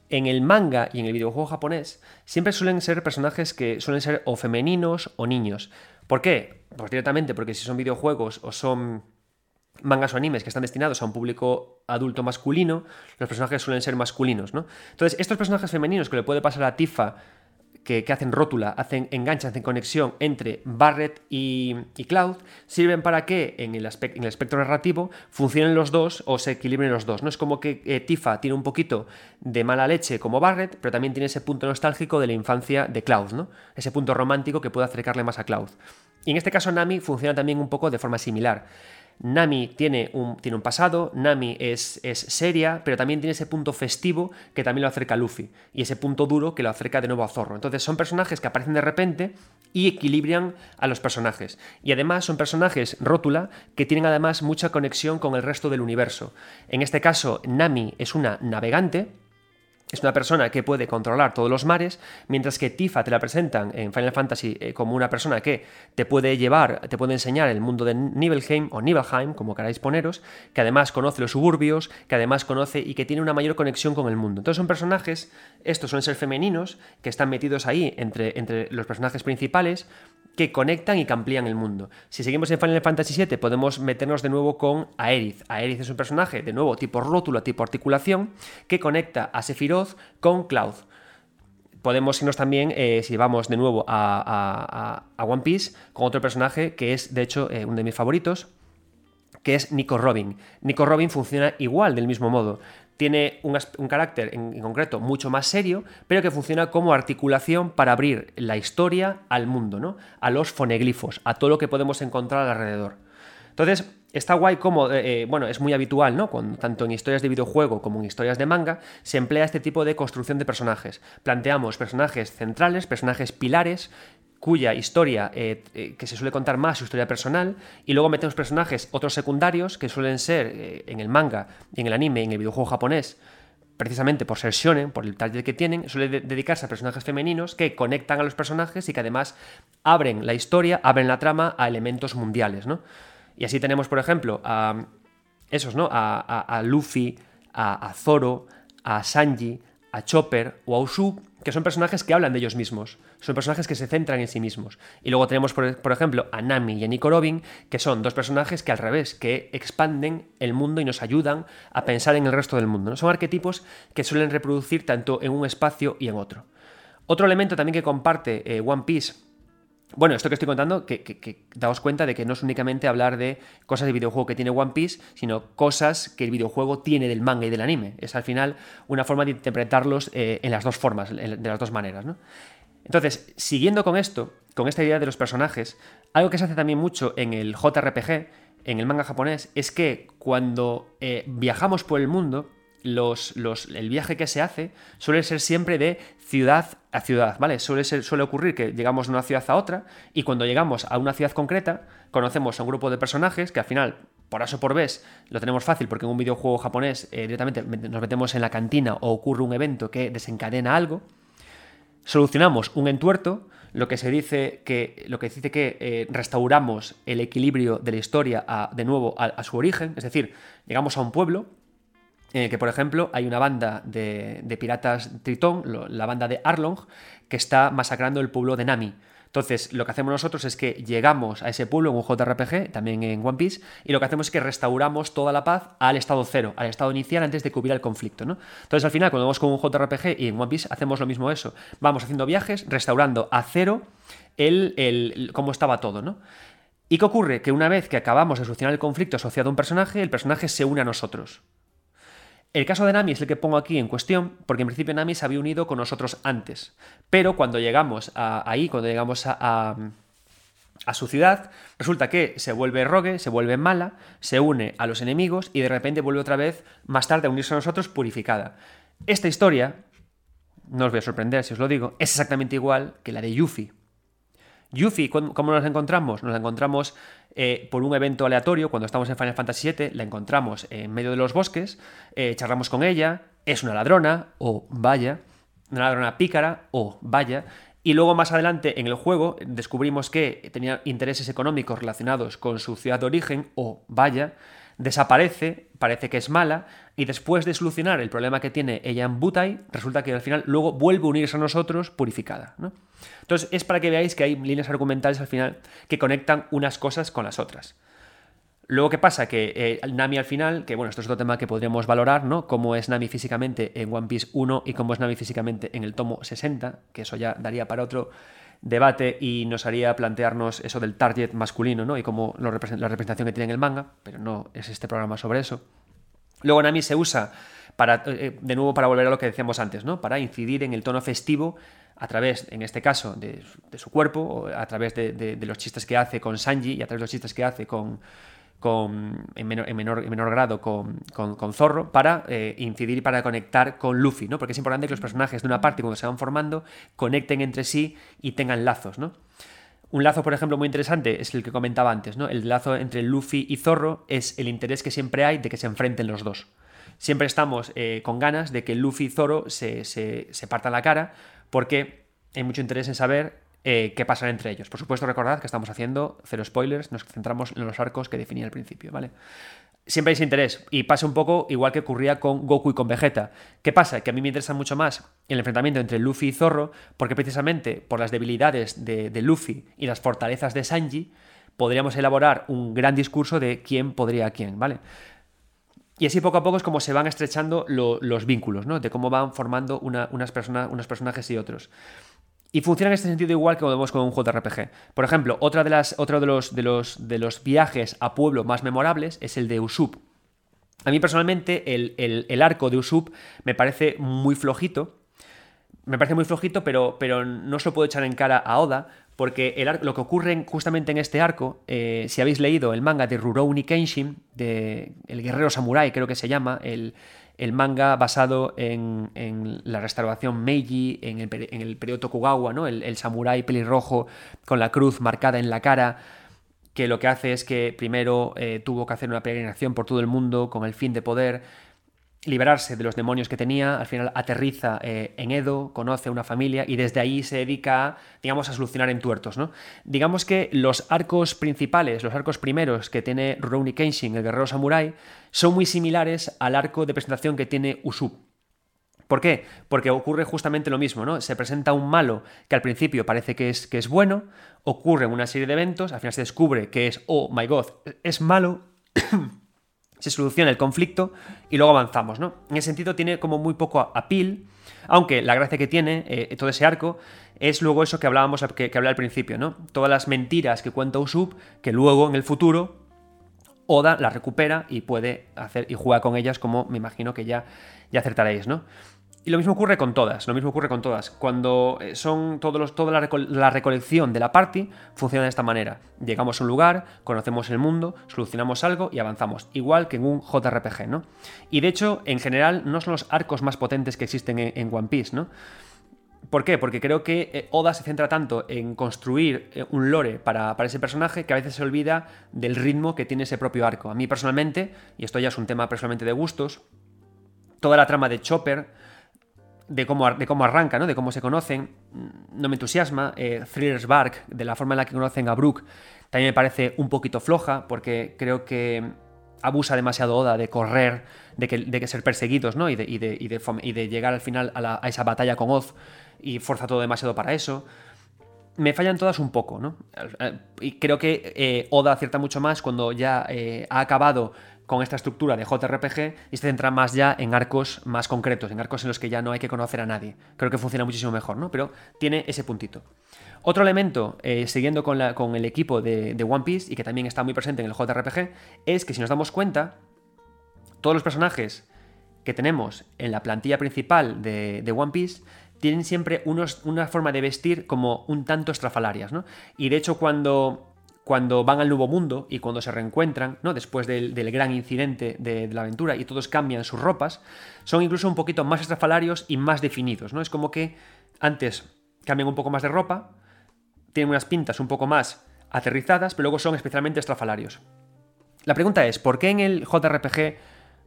En el manga y en el videojuego japonés siempre suelen ser personajes que suelen ser o femeninos o niños. ¿Por qué? Pues directamente porque si son videojuegos o son mangas o animes que están destinados a un público adulto masculino, los personajes suelen ser masculinos, ¿no? Entonces, estos personajes femeninos que le puede pasar a Tifa, que, hacen rótula, hacen enganche, hacen conexión entre Barret y, Cloud, sirven para que en el, espectro narrativo funcionen los dos o se equilibren los dos. No es como que eh, Tifa tiene un poquito de mala leche como Barret, pero también tiene ese punto nostálgico de la infancia de Cloud, ¿no? Ese punto romántico que puede acercarle más a Cloud. Y en este caso Nami funciona también un poco de forma similar. Nami tiene un, tiene un pasado, Nami es, es, seria, pero también tiene ese punto festivo que también lo acerca a Luffy, y ese punto duro que lo acerca de nuevo a Zorro. Entonces son personajes que aparecen de repente y equilibran a los personajes. Y además son personajes rótula que tienen además mucha conexión con el resto del universo. En este caso, Nami es una navegante, es una persona que puede controlar todos los mares, mientras que Tifa te la presentan en Final Fantasy eh, como una persona que te puede llevar, te puede enseñar el mundo de Nibelheim o Nibelheim, como queráis poneros, que además conoce los suburbios, que además conoce y que tiene una mayor conexión con el mundo. Entonces son personajes, estos suelen ser femeninos, que están metidos ahí entre, entre los personajes principales, que conectan y que amplían el mundo. Si seguimos en Final Fantasy VII, podemos meternos de nuevo con Aerith. Aerith es un personaje, de nuevo, tipo rótulo, tipo articulación, que conecta a Sephiroth con Cloud. Podemos irnos también, eh, si vamos de nuevo a, One Piece, con otro personaje que es, de hecho, eh, uno de mis favoritos, que es Nico Robin. Nico Robin funciona igual, del mismo modo tiene un, carácter en, concreto mucho más serio, pero que funciona como articulación para abrir la historia al mundo, ¿no? A los foneglifos, a todo lo que podemos encontrar alrededor. Entonces, está guay como, eh, eh, bueno, es muy habitual, ¿no? tanto en historias de videojuego como en historias de manga, se emplea este tipo de construcción de personajes. Planteamos personajes centrales, personajes pilares, cuya historia eh, eh, que se suele contar más su historia personal y luego metemos personajes otros secundarios que suelen ser eh, en el manga en el anime en el videojuego japonés precisamente por ser shonen, por el taller que tienen, suele dedicarse a personajes femeninos que conectan a los personajes y que además abren la historia, abren la trama a elementos mundiales, ¿no? Y así tenemos, por ejemplo, a esos, ¿no? A, Luffy, a, a Zoro, a Sanji, a Chopper o a Usopp, que son personajes que hablan de ellos mismos, son personajes que se centran en sí mismos. Y luego tenemos, por, ejemplo, a Nami y a Nico Robin, que son dos personajes que al revés, que expanden el mundo y nos ayudan a pensar en el resto del mundo. ¿no? Son arquetipos que suelen reproducir tanto en un espacio y en otro. Otro elemento también que comparte eh, One Piece bueno, esto que estoy contando, que, daos cuenta de que no es únicamente hablar de cosas de videojuego que tiene One Piece, sino cosas que el videojuego tiene del manga y del anime. Es al final una forma de interpretarlos eh, en las dos formas, de las dos maneras. ¿no? Entonces, siguiendo con esto, con esta idea de los personajes, algo que se hace también mucho en el JRPG, en el manga japonés, es que cuando eh, viajamos por el mundo, el viaje que se hace suele ser siempre de ciudad a ciudad, ¿vale? Suele, suele ocurrir que llegamos de una ciudad a otra y cuando llegamos a una ciudad concreta conocemos a un grupo de personajes que al final, por eso por vez, lo tenemos fácil porque en un videojuego japonés eh, directamente nos metemos en la cantina o ocurre un evento que desencadena algo, solucionamos un entuerto, lo que se dice que, lo que, dice que eh, restauramos el equilibrio de la historia de nuevo a su origen, es decir, llegamos a un pueblo, el que, por ejemplo, hay una banda de, piratas Tritón, la banda de Arlong, que está masacrando el pueblo de Nami. Entonces, lo que hacemos nosotros es que llegamos a ese pueblo en un JRPG, también en One Piece, y lo que hacemos es que restauramos toda la paz al estado cero, al estado inicial antes de que hubiera el conflicto, ¿no? Entonces, al final, cuando vamos con un JRPG y en One Piece hacemos lo mismo eso. Vamos haciendo viajes, restaurando a cero el, el cómo estaba todo, ¿no? ¿Y qué ocurre? Que una vez que acabamos de solucionar el conflicto asociado a un personaje, el personaje se une a nosotros. El caso de Nami es el que pongo aquí en cuestión, porque en principio Nami se había unido con nosotros antes. Pero cuando llegamos ahí, cuando llegamos a, a, su ciudad, resulta que se vuelve rogue, se vuelve mala, se une a los enemigos y de repente vuelve otra vez, más tarde, a unirse a nosotros purificada. Esta historia, no os voy a sorprender si os lo digo, es exactamente igual que la de Yuffie. Yuffie, ¿cómo nos encontramos? Nos la encontramos eh, por un evento aleatorio, cuando estamos en Final Fantasy VII, la encontramos en medio de los bosques, eh, charlamos con ella, es una ladrona, o vaya, una ladrona pícara, o vaya, y luego más adelante en el juego descubrimos que tenía intereses económicos relacionados con su ciudad de origen, o vaya, desaparece, parece que es mala, y después de solucionar el problema que tiene ella en Butai, resulta que al final luego vuelve a unirse a nosotros purificada. ¿no? Entonces es para que veáis que hay líneas argumentales al final que conectan unas cosas con las otras. Luego, ¿qué pasa? Que eh, Nami al final, que bueno, esto es otro tema que podríamos valorar, ¿no? Cómo es Nami físicamente en One Piece 1 y cómo es Nami físicamente en el tomo 60, que eso ya daría para otro debate y nos haría plantearnos eso del target masculino, ¿no? Y cómo la representación que tiene en el manga, pero no es este programa sobre eso. Luego Nami se usa para, eh, de nuevo para volver a lo que decíamos antes, ¿no? Para incidir en el tono festivo a través, en este caso, de, su cuerpo, o a través de, los chistes que hace con Sanji y a través de los chistes que hace con, con, en, menor, en, menor, grado con, con, Zorro, para eh, incidir y para conectar con Luffy, ¿no? Porque es importante que los personajes de una parte, cuando se van formando, conecten entre sí y tengan lazos, ¿no? Un lazo, por ejemplo, muy interesante es el que comentaba antes, ¿no? El lazo entre Luffy y Zorro es el interés que siempre hay de que se enfrenten los dos. Siempre estamos eh, con ganas de que Luffy y Zorro se, se, se partan la cara porque hay mucho interés en saber eh, qué pasa entre ellos. Por supuesto, recordad que estamos haciendo cero spoilers, nos centramos en los arcos que definí al principio, ¿vale? Siempre hay ese interés y pasa un poco igual que ocurría con Goku y con Vegeta. ¿Qué pasa? Que a mí me interesa mucho más el enfrentamiento entre Luffy y Zorro, porque precisamente por las debilidades de, Luffy y las fortalezas de Sanji, podríamos elaborar un gran discurso de quién podría a quién, ¿vale? Y así poco a poco es como se van estrechando los vínculos, ¿no? De cómo van formando unas personajes y otros. Y funciona en este sentido igual que cuando vemos con un JRPG. Por ejemplo, otra de las, otro de los, de, los, de los viajes a pueblo más memorables es el de Usup. A mí personalmente el, el, arco de Usup me parece muy flojito. Me parece muy flojito, pero, pero no se lo puedo echar en cara a Oda, porque el lo que ocurre justamente en este arco, eh, si habéis leído el manga de Rurouni Kenshin, de El Guerrero Samurai, creo que se llama, el, manga basado en, la restauración Meiji, en el, periodo Tokugawa, ¿no? el, el samurái pelirrojo con la cruz marcada en la cara, que lo que hace es que primero eh, tuvo que hacer una peregrinación por todo el mundo con el fin de poder liberarse de los demonios que tenía, al final aterriza eh, en Edo, conoce a una familia y desde ahí se dedica, digamos, a solucionar entuertos, ¿no? Digamos que los arcos principales, los arcos primeros que tiene Rurouni Kenshin, el guerrero samurai, son muy similares al arco de presentación que tiene Usopp. ¿Por qué? Porque ocurre justamente lo mismo, ¿no? Se presenta un malo que al principio parece que es, que es bueno, ocurre una serie de eventos, al final se descubre que es, oh my god, es malo, se soluciona el conflicto y luego avanzamos, ¿no? En ese sentido tiene como muy poco apil, aunque la gracia que tiene eh, todo ese arco es luego eso que hablábamos, que, que hablé al principio, ¿no? Todas las mentiras que cuenta Usopp, que luego en el futuro Oda las recupera y puede hacer y juega con ellas como me imagino que ya, ya acertaréis, ¿no? Y lo mismo ocurre con todas, lo mismo ocurre con todas. Cuando eh, son todos los, toda la, recolección de la party, funciona de esta manera. Llegamos a un lugar, conocemos el mundo, solucionamos algo y avanzamos. Igual que en un JRPG, ¿no? Y de hecho, en general, no son los arcos más potentes que existen en, One Piece, ¿no? ¿Por qué? Porque creo que eh, Oda se centra tanto en construir eh, un lore para, para, ese personaje que a veces se olvida del ritmo que tiene ese propio arco. A mí personalmente, y esto ya es un tema personalmente de gustos, toda la trama de Chopper de cómo, de cómo arranca, ¿no? de cómo se conocen, no me entusiasma. Eh, Thrillers Bark, de la forma en la que conocen a Brooke, también me parece un poquito floja, porque creo que abusa demasiado Oda de correr, de que, de que ser perseguidos, ¿no? Y de, y de, y de, llegar al final a, esa batalla con Oz y fuerza todo demasiado para eso. Me fallan todas un poco, ¿no? Y creo que eh, Oda acierta mucho más cuando ya eh, ha acabado con esta estructura de JRPG y se centra más ya en arcos más concretos, en arcos en los que ya no hay que conocer a nadie. Creo que funciona muchísimo mejor, ¿no? Pero tiene ese puntito. Otro elemento, eh, siguiendo con, la, con, el equipo de, One Piece y que también está muy presente en el JRPG, es que si nos damos cuenta, todos los personajes que tenemos en la plantilla principal de, de One Piece tienen siempre unos, una forma de vestir como un tanto estrafalarias, ¿no? Y de hecho cuando cuando van al nuevo mundo y cuando se reencuentran, ¿no? después del, gran incidente de, la aventura y todos cambian sus ropas, son incluso un poquito más estrafalarios y más definidos. ¿no? Es como que antes cambian un poco más de ropa, tienen unas pintas un poco más aterrizadas, pero luego son especialmente estrafalarios. La pregunta es, ¿por qué en el JRPG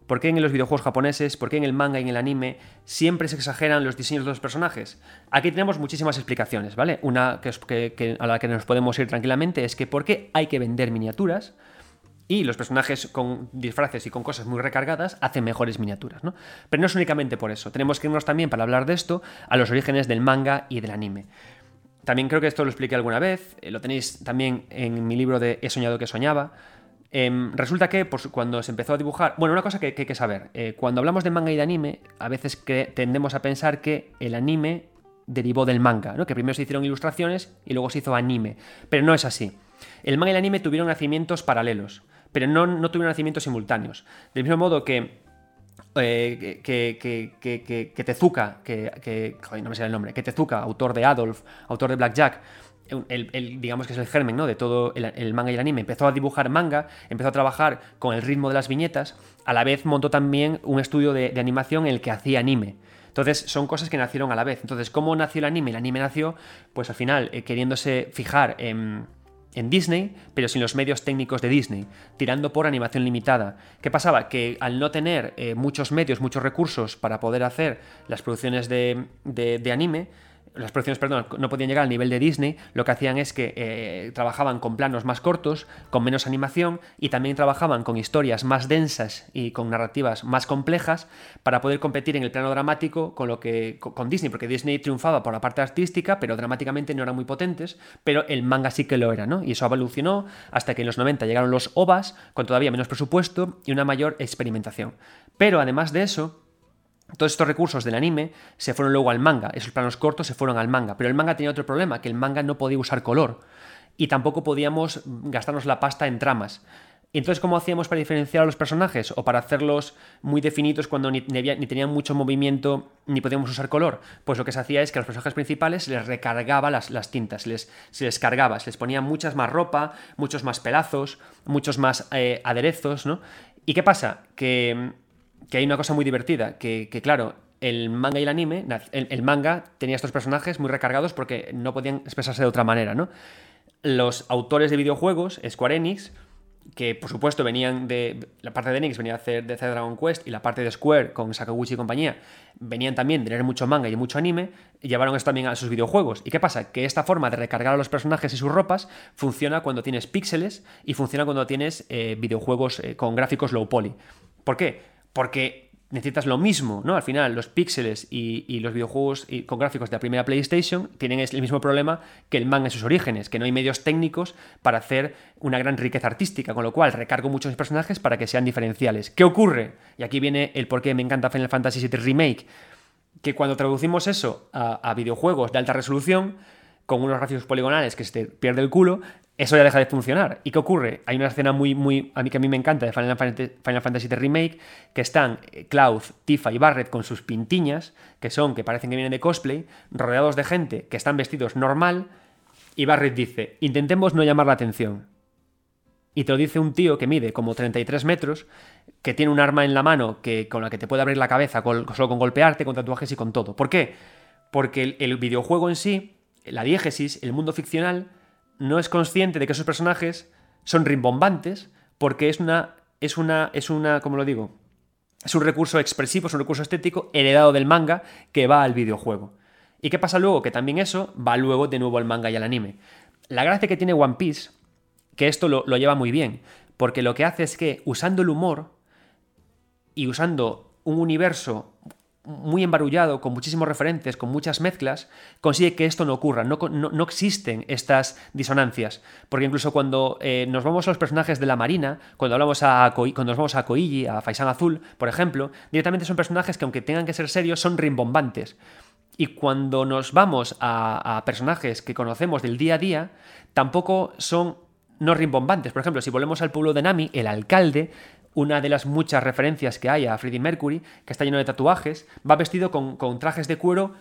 ¿Por qué en los videojuegos japoneses, por qué en el manga y en el anime siempre se exageran los diseños de los personajes? Aquí tenemos muchísimas explicaciones, ¿vale? Una que, a la que nos podemos ir tranquilamente es que por qué hay que vender miniaturas y los personajes con disfraces y con cosas muy recargadas hacen mejores miniaturas, ¿no? Pero no es únicamente por eso. Tenemos que irnos también, para hablar de esto, a los orígenes del manga y del anime. También creo que esto lo expliqué alguna vez, eh, lo tenéis también en mi libro de He soñado que soñaba. Em, resulta que pues, cuando se empezó a dibujar. Bueno, una cosa que, hay que saber. Eh, cuando hablamos de manga y de anime, a veces que tendemos a pensar que el anime derivó del manga, ¿no? Que primero se hicieron ilustraciones y luego se hizo anime. Pero no es así. El manga y el anime tuvieron nacimientos paralelos, pero no, no tuvieron nacimientos simultáneos. Del mismo modo que eh, que, que, que, Tezuka, que, no me sé el nombre, que Tezuka, autor de Adolf, autor de Blackjack, el, digamos que es el germen ¿no? de todo el, manga y el anime, empezó a dibujar manga, empezó a trabajar con el ritmo de las viñetas, a la vez montó también un estudio de, animación en el que hacía anime. Entonces son cosas que nacieron a la vez. Entonces, ¿cómo nació el anime? El anime nació, pues al final, eh, queriéndose fijar en, Disney, pero sin los medios técnicos de Disney, tirando por animación limitada. ¿Qué pasaba? Que al no tener eh, muchos medios, muchos recursos para poder hacer las producciones de anime, las producciones, perdón, no podían llegar al nivel de Disney, lo que hacían es que eh, trabajaban con planos más cortos, con menos animación y también trabajaban con historias más densas y con narrativas más complejas para poder competir en el plano dramático con lo que con Disney, porque Disney triunfaba por la parte artística, pero dramáticamente no eran muy potentes, pero el manga sí que lo era, ¿no? Y eso evolucionó hasta que en los 90 llegaron los OVAs con todavía menos presupuesto y una mayor experimentación. Pero además de eso, todos estos recursos del anime se fueron luego al manga, esos planos cortos se fueron al manga, pero el manga tenía otro problema, que el manga no podía usar color y tampoco podíamos gastarnos la pasta en tramas. Entonces, ¿cómo hacíamos para diferenciar a los personajes o para hacerlos muy definidos cuando ni, tenían mucho movimiento ni podíamos usar color? Pues lo que se hacía es que a los personajes principales se les recargaba las, tintas, se les, se les cargaba, se les ponía muchas más ropa, muchos más pelazos, muchos más eh, aderezos, ¿no? ¿Y qué pasa? Que que hay una cosa muy divertida, que, claro, el manga y el anime, el, manga tenía estos personajes muy recargados porque no podían expresarse de otra manera, ¿no? Los autores de videojuegos, Square Enix, que por supuesto venían de. La parte de Enix venía de hacer, de hacer Dragon Quest y la parte de Square con Sakaguchi y compañía venían también de tener mucho manga y mucho anime llevaron esto también a sus videojuegos. ¿Y qué pasa? Que esta forma de recargar a los personajes y sus ropas funciona cuando tienes píxeles y funciona cuando tienes eh, videojuegos eh, con gráficos low poly. ¿Por qué? Porque necesitas lo mismo, ¿no? Al final, los píxeles y, los videojuegos con gráficos de la primera PlayStation tienen el mismo problema que el manga en sus orígenes, que no hay medios técnicos para hacer una gran riqueza artística, con lo cual recargo muchos personajes para que sean diferenciales. ¿Qué ocurre? Y aquí viene el por qué me encanta Final Fantasy VII Remake, que cuando traducimos eso a videojuegos de alta resolución, con unos gráficos poligonales que se te pierde el culo, eso ya deja de funcionar. ¿Y qué ocurre? Hay una escena muy, muy, a mí que a mí me encanta de Final Fantasy, Final Fantasy Remake, que están eh, Cloud, Tifa y Barret con sus pintiñas, que son, que parecen que vienen de cosplay, rodeados de gente que están vestidos normal, y Barret dice, intentemos no llamar la atención. Y te lo dice un tío que mide como 33 metros, que tiene un arma en la mano que, con la que te puede abrir la cabeza solo con golpearte, con tatuajes y con todo. ¿Por qué? Porque el videojuego en sí, la diégesis, el mundo ficcional, no es consciente de que esos personajes son rimbombantes porque es una, es una, es una, ¿cómo lo digo? Es un recurso expresivo, es un recurso estético heredado del manga que va al videojuego. ¿Y qué pasa luego? Que también eso va luego de nuevo al manga y al anime. La gracia que tiene One Piece, que esto lo, lo lleva muy bien, porque lo que hace es que usando el humor y usando un universo muy embarullado, con muchísimos referentes, con muchas mezclas, consigue que esto no ocurra, no, no, existen estas disonancias. Porque incluso cuando eh, nos vamos a los personajes de la Marina, cuando, hablamos a cuando nos vamos a a Faisan Azul, por ejemplo, directamente son personajes que aunque tengan que ser serios, son rimbombantes. Y cuando nos vamos a, personajes que conocemos del día a día, tampoco son no rimbombantes. Por ejemplo, si volvemos al pueblo de Nami, el alcalde, una de las muchas referencias que hay a Freddie Mercury, que está lleno de tatuajes, va vestido con, trajes de cuero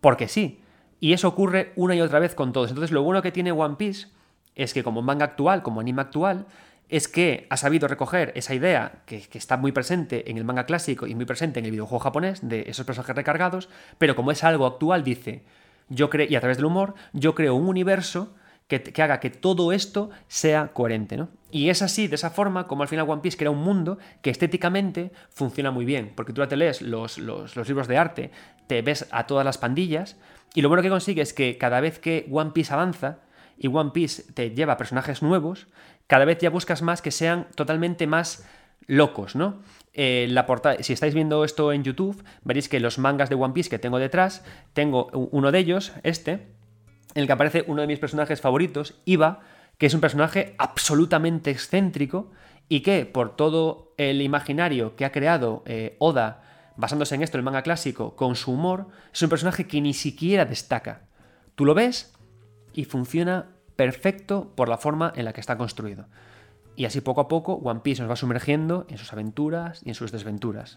porque sí. Y eso ocurre una y otra vez con todos. Entonces, lo bueno que tiene One Piece es que como manga actual, como anime actual, es que ha sabido recoger esa idea que, está muy presente en el manga clásico y muy presente en el videojuego japonés de esos personajes recargados, pero como es algo actual, dice, yo creo, y a través del humor, yo creo un universo que, haga que todo esto sea coherente, ¿no? Y es así, de esa forma, como al final One Piece crea un mundo que estéticamente funciona muy bien, porque tú te lees los, los libros de arte, te ves a todas las pandillas, y lo bueno que consigue es que cada vez que One Piece avanza, y One Piece te lleva personajes nuevos, cada vez ya buscas más que sean totalmente más locos, ¿no? Eh, la si estáis viendo esto en YouTube, veréis que los mangas de One Piece que tengo detrás, tengo uno de ellos, este, en el que aparece uno de mis personajes favoritos, Iva, que es un personaje absolutamente excéntrico y que por todo el imaginario que ha creado eh, Oda, basándose en esto, el manga clásico, con su humor, es un personaje que ni siquiera destaca. Tú lo ves y funciona perfecto por la forma en la que está construido. Y así poco a poco One Piece nos va sumergiendo en sus aventuras y en sus desventuras.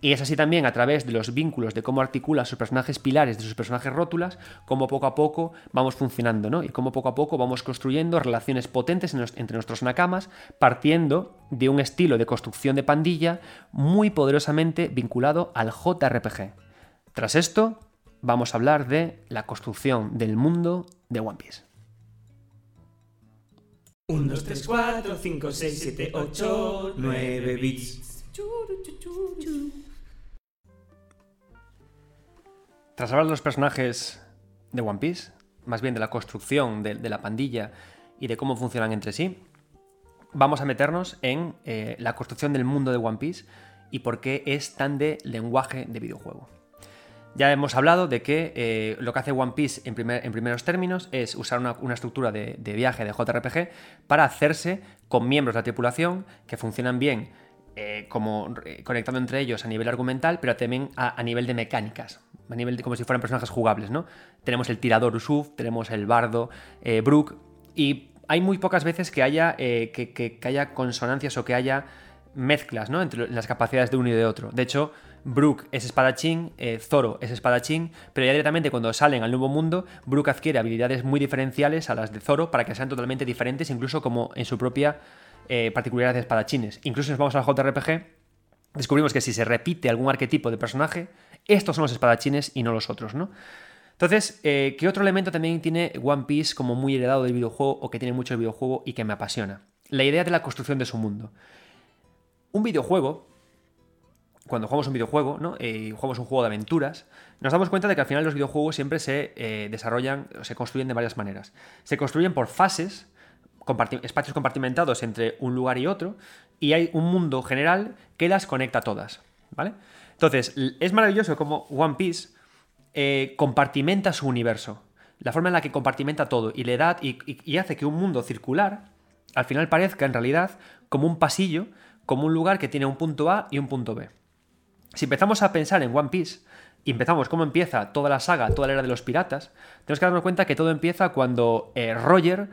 Y es así también a través de los vínculos de cómo articula sus personajes pilares de sus personajes rótulas, cómo poco a poco vamos funcionando, ¿no? Y cómo poco a poco vamos construyendo relaciones potentes entre nuestros nakamas, partiendo de un estilo de construcción de pandilla muy poderosamente vinculado al JRPG. Tras esto, vamos a hablar de la construcción del mundo de One Piece. 1, 2, 3, 4, 5, 6, 7, 8, 9 bits. Tras hablar de los personajes de One Piece, más bien de la construcción de, la pandilla y de cómo funcionan entre sí, vamos a meternos en eh, la construcción del mundo de One Piece y por qué es tan de lenguaje de videojuego. Ya hemos hablado de que eh, lo que hace One Piece en, primeros términos es usar una, estructura de, viaje de JRPG para hacerse con miembros de la tripulación que funcionan bien eh, como conectando entre ellos a nivel argumental, pero también a, nivel de mecánicas, a nivel de como si fueran personajes jugables, ¿no? Tenemos el tirador Usuf, tenemos el bardo Brook, y hay muy pocas veces que haya, que, haya consonancias o que haya mezclas ¿no? entre las capacidades de uno y de otro. De hecho, Brook es espadachín, eh, Zoro es espadachín, pero ya directamente cuando salen al nuevo mundo, Brook adquiere habilidades muy diferenciales a las de Zoro para que sean totalmente diferentes, incluso como en su propia eh, particularidad de espadachines. Incluso si nos vamos al JRPG, descubrimos que si se repite algún arquetipo de personaje, estos son los espadachines y no los otros, ¿no? Entonces, eh, ¿qué otro elemento también tiene One Piece como muy heredado del videojuego o que tiene mucho el videojuego y que me apasiona? La idea de la construcción de su mundo. Un videojuego cuando jugamos un videojuego, ¿no? y jugamos un juego de aventuras, nos damos cuenta de que al final los videojuegos siempre se eh, desarrollan, se construyen de varias maneras. Se construyen por fases, espacios compartimentados entre un lugar y otro, y hay un mundo general que las conecta todas, ¿vale? Entonces, es maravilloso cómo One Piece eh, compartimenta su universo, la forma en la que compartimenta todo, y le da, y hace que un mundo circular, al final parezca en realidad como un pasillo, como un lugar que tiene un punto A y un punto B. Si empezamos a pensar en One Piece y empezamos cómo empieza toda la saga, toda la era de los piratas, tenemos que darnos cuenta que todo empieza cuando eh, Roger,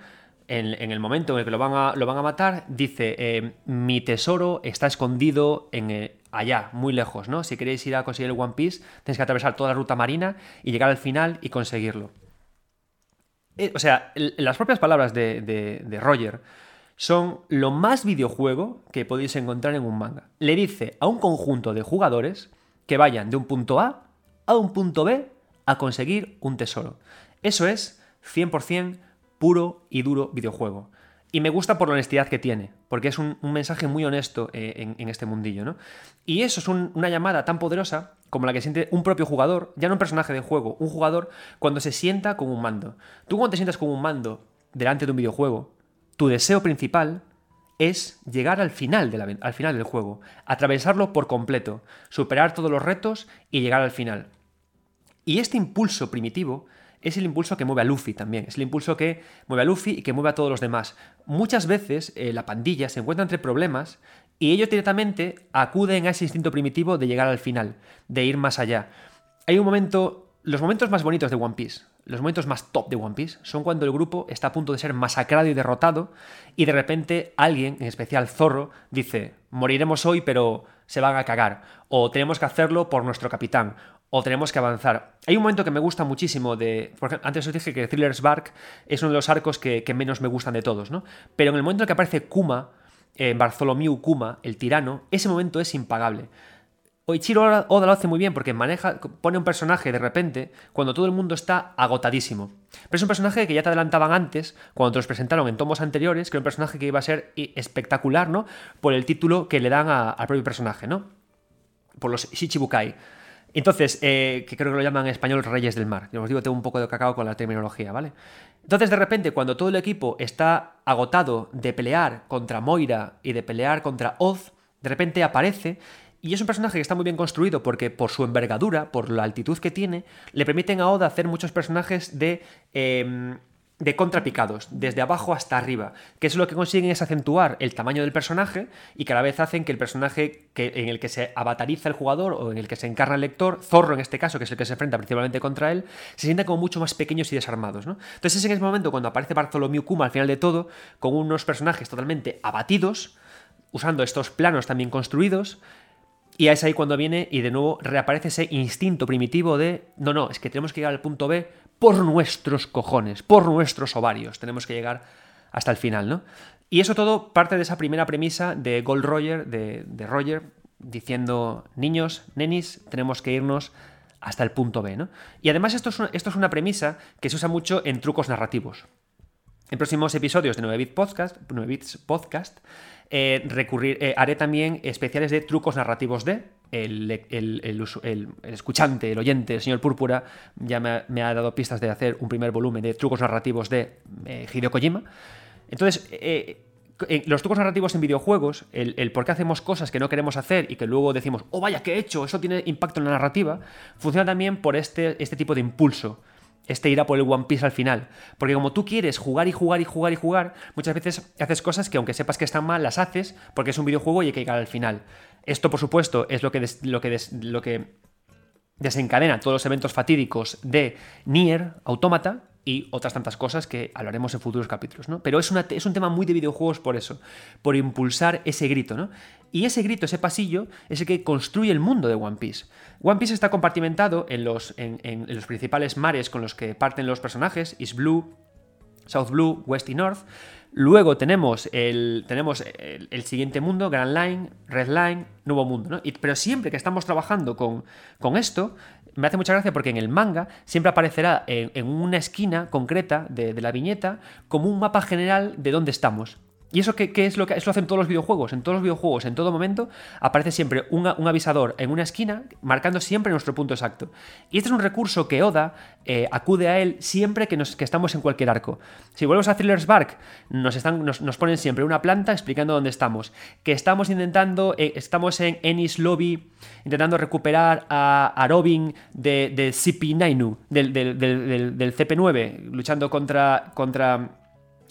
en, el momento en el que lo van a, matar, dice, eh, mi tesoro está escondido en, allá, muy lejos, ¿no? Si queréis ir a conseguir el One Piece, tenéis que atravesar toda la ruta marina y llegar al final y conseguirlo. o sea, las propias palabras de Roger son lo más videojuego que podéis encontrar en un manga. Le dice a un conjunto de jugadores que vayan de un punto A a un punto B a conseguir un tesoro. Eso es 100% puro y duro videojuego. Y me gusta por la honestidad que tiene, porque es un, mensaje muy honesto eh, en, este mundillo, ¿no? Y eso es una llamada tan poderosa como la que siente un propio jugador, ya no un personaje de juego, un jugador cuando se sienta con un mando. Tú cuando te sientas con un mando delante de un videojuego, tu deseo principal es llegar al final, al final del juego, atravesarlo por completo, superar todos los retos y llegar al final. Y este impulso primitivo es el impulso que mueve a Luffy también, es el impulso que mueve a Luffy y que mueve a todos los demás. Muchas veces eh, la pandilla se encuentra entre problemas y ellos directamente acuden a ese instinto primitivo de llegar al final, de ir más allá. Hay un momento, los momentos más bonitos de One Piece, los momentos más top de One Piece, son cuando el grupo está a punto de ser masacrado y derrotado y de repente alguien, en especial Zorro, dice, moriremos hoy pero se van a cagar, o tenemos que hacerlo por nuestro capitán, o tenemos que avanzar. Hay un momento que me gusta muchísimo de... Porque antes os dije que Thriller's Bark es uno de los arcos que, menos me gustan de todos, ¿no? Pero en el momento en que aparece Kuma, eh, Bartholomew Kuma, el tirano, ese momento es impagable. Oichiro Oda lo hace muy bien porque maneja, pone un personaje de repente cuando todo el mundo está agotadísimo. Pero es un personaje que ya te adelantaban antes, cuando te los presentaron en tomos anteriores, que era un personaje que iba a ser espectacular, ¿no? Por el título que le dan al propio personaje, ¿no? Por los Shichibukai. Entonces, eh, que creo que lo llaman en español Reyes del Mar. Yo os digo, tengo un poco de cacao con la terminología, ¿vale? Entonces, de repente, cuando todo el equipo está agotado de pelear contra Moira y de pelear contra Oz, de repente aparece y es un personaje que está muy bien construido porque por su envergadura, por la altitud que tiene, le permiten a Oda hacer muchos personajes de... Em, de contrapicados, desde abajo hasta arriba, que es lo que consiguen es acentuar el tamaño del personaje y que a la vez hacen que el personaje que, en el que se avatariza el jugador o en el que se encarna el lector, Zorro en este caso, que es el que se enfrenta principalmente contra él, se sienta como mucho más pequeños y desarmados. ¿no? Entonces es en ese momento cuando aparece Bartholomew Kuma al final de todo, con unos personajes totalmente abatidos, usando estos planos también construidos, y es ahí cuando viene y de nuevo reaparece ese instinto primitivo de, no, no, es que tenemos que llegar al punto B por nuestros cojones, por nuestros ovarios, tenemos que llegar hasta el final, ¿no? Y eso todo parte de esa primera premisa de Gold Roger, de, Roger, diciendo, niños, nenis, tenemos que irnos hasta el punto B, ¿no? Y además esto es, una, esto es una premisa que se usa mucho en trucos narrativos. En próximos episodios de 9 Bits Podcast, 9 Bits Podcast eh, recurrir, eh, haré también especiales de trucos narrativos de. El, escuchante, el oyente, el señor Púrpura, ya me ha, dado pistas de hacer un primer volumen de trucos narrativos de eh, Hideo Kojima. Entonces, los trucos narrativos en videojuegos, el, por qué hacemos cosas que no queremos hacer y que luego decimos, oh vaya, ¿qué he hecho? Eso tiene impacto en la narrativa, funciona también por este, este tipo de impulso este irá por el One Piece al final. Porque como tú quieres jugar y jugar y jugar y jugar, muchas veces haces cosas que aunque sepas que están mal, las haces porque es un videojuego y hay que llegar al final. Esto, por supuesto, es lo que, lo que, lo que desencadena todos los eventos fatídicos de Nier Automata, y otras tantas cosas que hablaremos en futuros capítulos, ¿no? Pero es, es un tema muy de videojuegos por eso, por impulsar ese grito, ¿no? Y ese grito, ese pasillo, es el que construye el mundo de One Piece. One Piece está compartimentado en los, en, los principales mares con los que parten los personajes, East Blue, South Blue, West y North. Luego tenemos el, tenemos el, siguiente mundo, Grand Line, Red Line, Nuevo Mundo. ¿no? pero siempre que estamos trabajando con, con esto, me hace mucha gracia porque en el manga siempre aparecerá en, una esquina concreta de, la viñeta como un mapa general de dónde estamos. ¿Y eso qué, es lo que eso lo hacen todos los videojuegos? En todos los videojuegos, en todo momento, aparece siempre un, avisador en una esquina marcando siempre nuestro punto exacto. Y este es un recurso que Oda eh, acude a él siempre que, nos, estamos en cualquier arco. Si volvemos a Thriller's Bark, nos, están, nos, ponen siempre una planta explicando dónde estamos. Que estamos intentando, eh, estamos en Ennis Lobby, intentando recuperar a, Robin de, de CP9, del, del, del, CP9, luchando contra... contra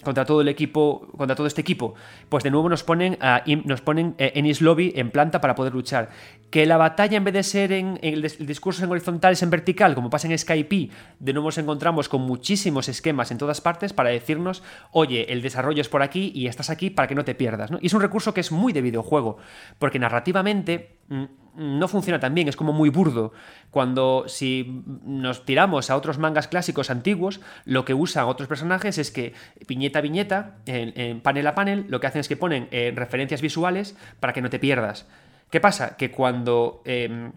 contra todo el equipo, contra todo este equipo, pues de nuevo nos ponen, a, nos ponen eh, en Lobby en planta para poder luchar. Que la batalla en vez de ser en, el, discurso en horizontal es en vertical, como pasa en Skype, de nuevo nos encontramos con muchísimos esquemas en todas partes para decirnos, oye, el desarrollo es por aquí y estás aquí para que no te pierdas. Y es un recurso que es muy de videojuego, porque narrativamente mm, no funciona tan bien, es como muy burdo. Cuando si nos tiramos a otros mangas clásicos antiguos, lo que usan otros personajes es que viñeta a viñeta, en, panel a panel, lo que hacen es que ponen eh, referencias visuales para que no te pierdas. ¿Qué pasa? Que cuando em,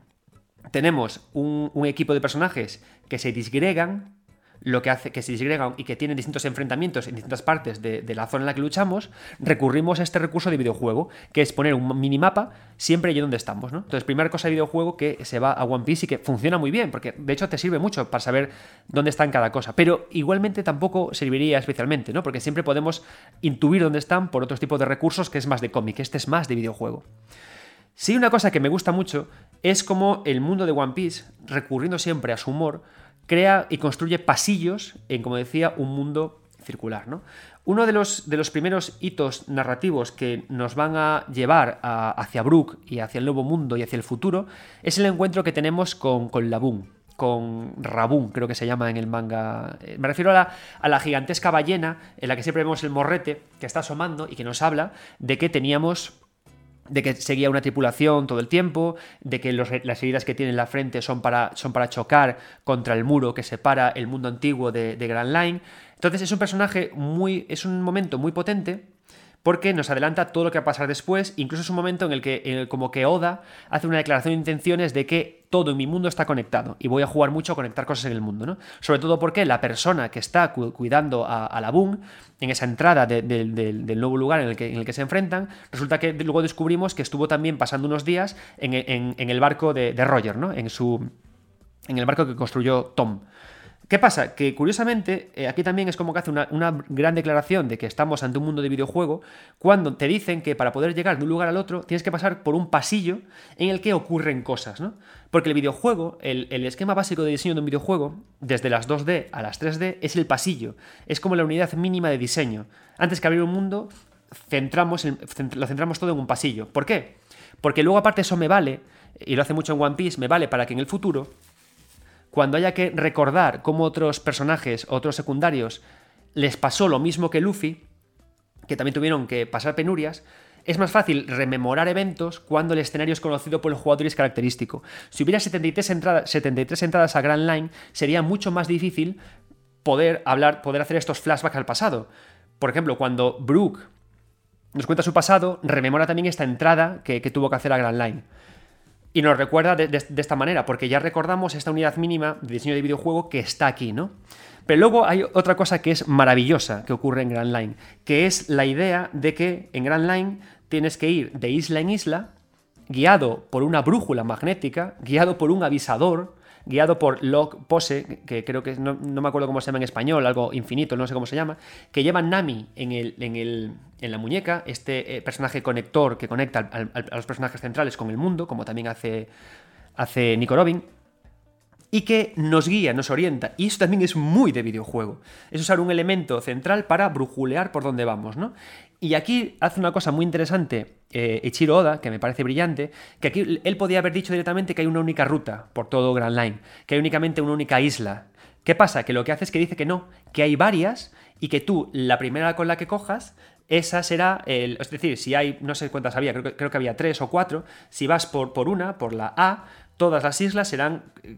tenemos un, equipo de personajes que se disgregan, lo que hace que se disgregan y que tienen distintos enfrentamientos en distintas partes de, la zona en la que luchamos, recurrimos a este recurso de videojuego, que es poner un minimapa siempre allí donde estamos. Entonces, primera cosa de videojuego que se va a One Piece y que funciona muy bien, porque de hecho te sirve mucho para saber dónde está en cada cosa, pero igualmente tampoco serviría especialmente, ¿no? Porque siempre podemos intuir dónde están por otros tipos de recursos que es más de cómic, este es más de videojuego. Sí, una cosa que me gusta mucho es como el mundo de One Piece, recurriendo siempre a su humor, crea y construye pasillos en, como decía, un mundo circular. ¿no? Uno de los, de los, primeros hitos narrativos que nos van a llevar hacia Brook y hacia el nuevo mundo y hacia el futuro es el encuentro que tenemos con, con Labun, con Rabun, creo que se llama en el manga. Eh, me refiero a la, a la, gigantesca ballena en la que siempre vemos el morrete que está asomando y que nos habla de que teníamos de que seguía una tripulación todo el tiempo, de que las heridas que tiene en la frente son para, son para chocar contra el muro que separa el mundo antiguo de, de Grand Line. Entonces es un personaje muy. es un momento muy potente porque nos adelanta todo lo que va a pasar después, incluso es un momento en el que como que Oda hace una declaración de intenciones de que todo en mi mundo está conectado y voy a jugar mucho a conectar cosas en el mundo, ¿no? Sobre todo porque la persona que está cuidando a, la Boom en esa entrada del nuevo lugar en el, que, en se enfrentan, resulta que luego descubrimos que estuvo también pasando unos días en, el barco de Roger, ¿no? En su en el barco que construyó Tom. ¿Qué pasa? Que curiosamente, eh, aquí también es como que hace una, gran declaración de que estamos ante un mundo de videojuego, cuando te dicen que para poder llegar de un lugar al otro tienes que pasar por un pasillo en el que ocurren cosas, ¿no? Porque el videojuego, el, esquema básico de diseño de un videojuego, desde las 2D a las 3D, es el pasillo, es como la unidad mínima de diseño. Antes que abrir un mundo, centramos lo centramos todo en un pasillo. ¿Por qué? Porque luego aparte eso me vale, y lo hace mucho en One Piece, me vale para que en el futuro cuando haya que recordar cómo otros personajes, otros secundarios, les pasó lo mismo que Luffy, que también tuvieron que pasar penurias, es más fácil rememorar eventos cuando el escenario es conocido por el jugador y es característico. Si hubiera 73 entradas, 73 entradas a Grand Line, sería mucho más difícil poder hablar, poder hacer estos flashbacks al pasado. Por ejemplo, cuando Brooke nos cuenta su pasado, rememora también esta entrada que, que tuvo que hacer a Grand Line. Y nos recuerda de, esta manera, porque ya recordamos esta unidad mínima de diseño de videojuego que está aquí, ¿no? Pero luego hay otra cosa que es maravillosa que ocurre en Grand Line, que es la idea de que en Grand Line tienes que ir de isla en isla, guiado por una brújula magnética, guiado por un avisador, guiado por Log Pose, que creo que no, me acuerdo cómo se llama en español, algo infinito, no sé cómo se llama, que lleva Nami en, el, en, el, en la muñeca, este eh, personaje conector que conecta a los personajes centrales con el mundo, como también hace, hace Nico Robin y que nos guía, nos orienta. Y eso también es muy de videojuego. Es usar un elemento central para brujulear por dónde vamos, ¿no? Y aquí hace una cosa muy interesante eh, Ichiro Oda, que me parece brillante, que aquí él podía haber dicho directamente que hay una única ruta por todo Grand Line, que hay únicamente una única isla. ¿Qué pasa? Que lo que hace es que dice que no, que hay varias y que tú, la primera con la que cojas, esa será el. Es decir, si hay, no sé cuántas había, creo, creo que había tres o cuatro, si vas por, por una, por la A, todas las islas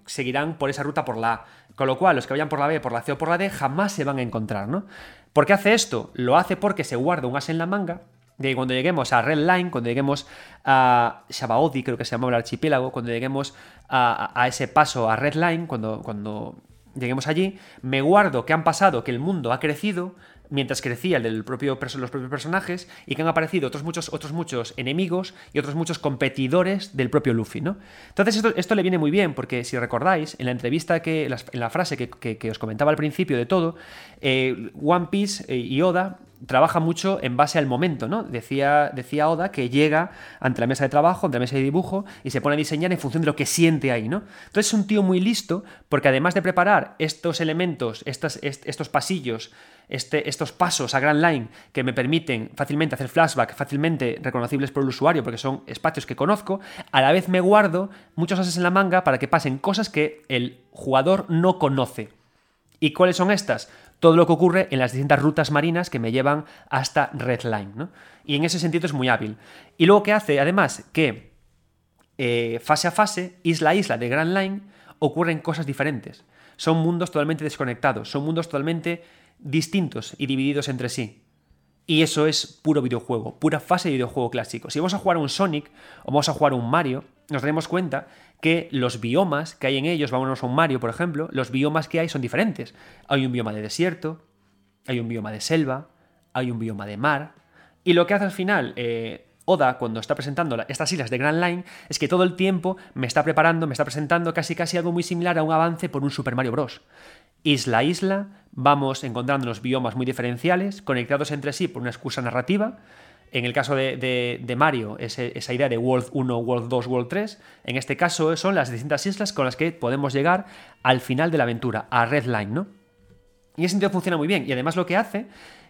seguirán por esa ruta por la A. Con lo cual, los que vayan por la B, por la C o por la D jamás se van a encontrar, ¿no? ¿Por qué hace esto? Lo hace porque se guarda un as en la manga de cuando lleguemos a Red Line, cuando lleguemos a Shabaodi, creo que se llama el archipiélago, cuando lleguemos a, ese paso a Red Line, cuando, cuando lleguemos allí, me guardo que han pasado, que el mundo ha crecido, mientras crecía el del propio, los propios personajes y que han aparecido otros muchos, otros muchos enemigos y otros muchos competidores del propio Luffy, ¿no? Entonces esto, le viene muy bien porque si recordáis, en la entrevista, que, en la frase que, os comentaba al principio de todo, eh, One Piece eh, y Oda trabaja mucho en base al momento, ¿no? Decía, decía Oda que llega ante la mesa de trabajo, ante la mesa de dibujo y se pone a diseñar en función de lo que siente ahí, ¿no? Entonces es un tío muy listo porque además de preparar estos elementos, estos, pasillos, este, estos pasos a Grand Line que me permiten fácilmente hacer flashback, fácilmente reconocibles por el usuario, porque son espacios que conozco, a la vez me guardo muchos ases en la manga para que pasen cosas que el jugador no conoce. ¿Y cuáles son estas? Todo lo que ocurre en las distintas rutas marinas que me llevan hasta Red Line. ¿no? Y en ese sentido es muy hábil. Y luego que hace, además, que eh, fase a fase, isla a isla de Grand Line, ocurren cosas diferentes. Son mundos totalmente desconectados, son mundos totalmente distintos y divididos entre sí. Y eso es puro videojuego, pura fase de videojuego clásico. Si vamos a jugar un Sonic o vamos a jugar un Mario, nos daremos cuenta que los biomas que hay en ellos, vámonos a un Mario, por ejemplo, los biomas que hay son diferentes. Hay un bioma de desierto, hay un bioma de selva, hay un bioma de mar, y lo que hace al final eh, Oda, cuando está presentando estas islas de Grand Line, es que todo el tiempo me está preparando, me está presentando casi casi algo muy similar a un avance por un Super Mario Bros. Isla a isla, vamos encontrando los biomas muy diferenciales, conectados entre sí por una excusa narrativa. En el caso de, Mario, esa idea de World 1, World 2, World 3. En este caso son las distintas islas con las que podemos llegar al final de la aventura, a Red Line, ¿no? Y ese sentido funciona muy bien. Y además lo que hace,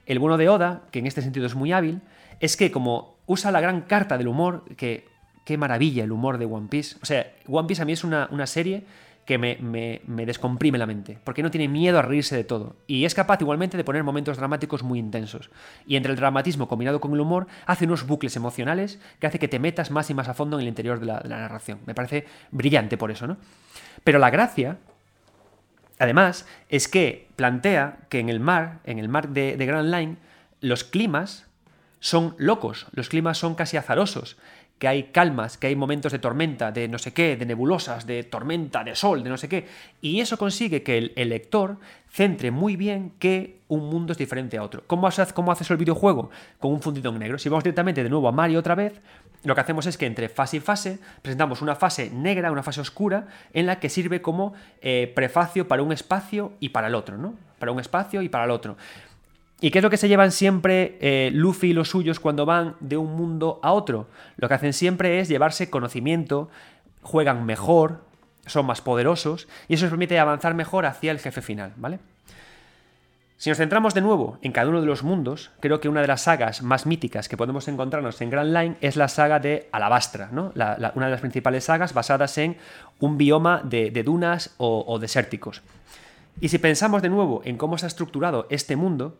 el bueno de Oda, que en este sentido es muy hábil, es que como usa la gran carta del humor, que qué maravilla el humor de One Piece. O sea, One Piece a mí es una, serie que me, me, descomprime la mente, porque no tiene miedo a reírse de todo. Y es capaz igualmente de poner momentos dramáticos muy intensos. Y entre el dramatismo combinado con el humor, hace unos bucles emocionales que hace que te metas más y más a fondo en el interior de la, narración. Me parece brillante por eso, ¿no? Pero la gracia, además, es que plantea que en el mar, en el mar de, de Grand Line, los climas son locos, los climas son casi azarosos, que hay calmas, que hay momentos de tormenta, de no sé qué, de nebulosas, de tormenta, de sol, de no sé qué. Y eso consigue que el, lector centre muy bien que un mundo es diferente a otro. ¿Cómo, haces, ¿Cómo el videojuego? Con un fundido en negro. Si vamos directamente de nuevo a Mario otra vez, lo que hacemos es que entre fase y fase presentamos una fase negra, una fase oscura, en la que sirve como eh, prefacio para un espacio y para el otro, ¿no? Para un espacio y para el otro. ¿Y qué es lo que se llevan siempre eh, Luffy y los suyos cuando van de un mundo a otro? Lo que hacen siempre es llevarse conocimiento, juegan mejor, son más poderosos y eso les permite avanzar mejor hacia el jefe final, ¿vale? Si nos centramos de nuevo en cada uno de los mundos, creo que una de las sagas más míticas que podemos encontrarnos en Grand Line es la saga de Alabastra, ¿no? una de las principales sagas basadas en un bioma de, dunas o, o desérticos. Y si pensamos de nuevo en cómo se ha estructurado este mundo,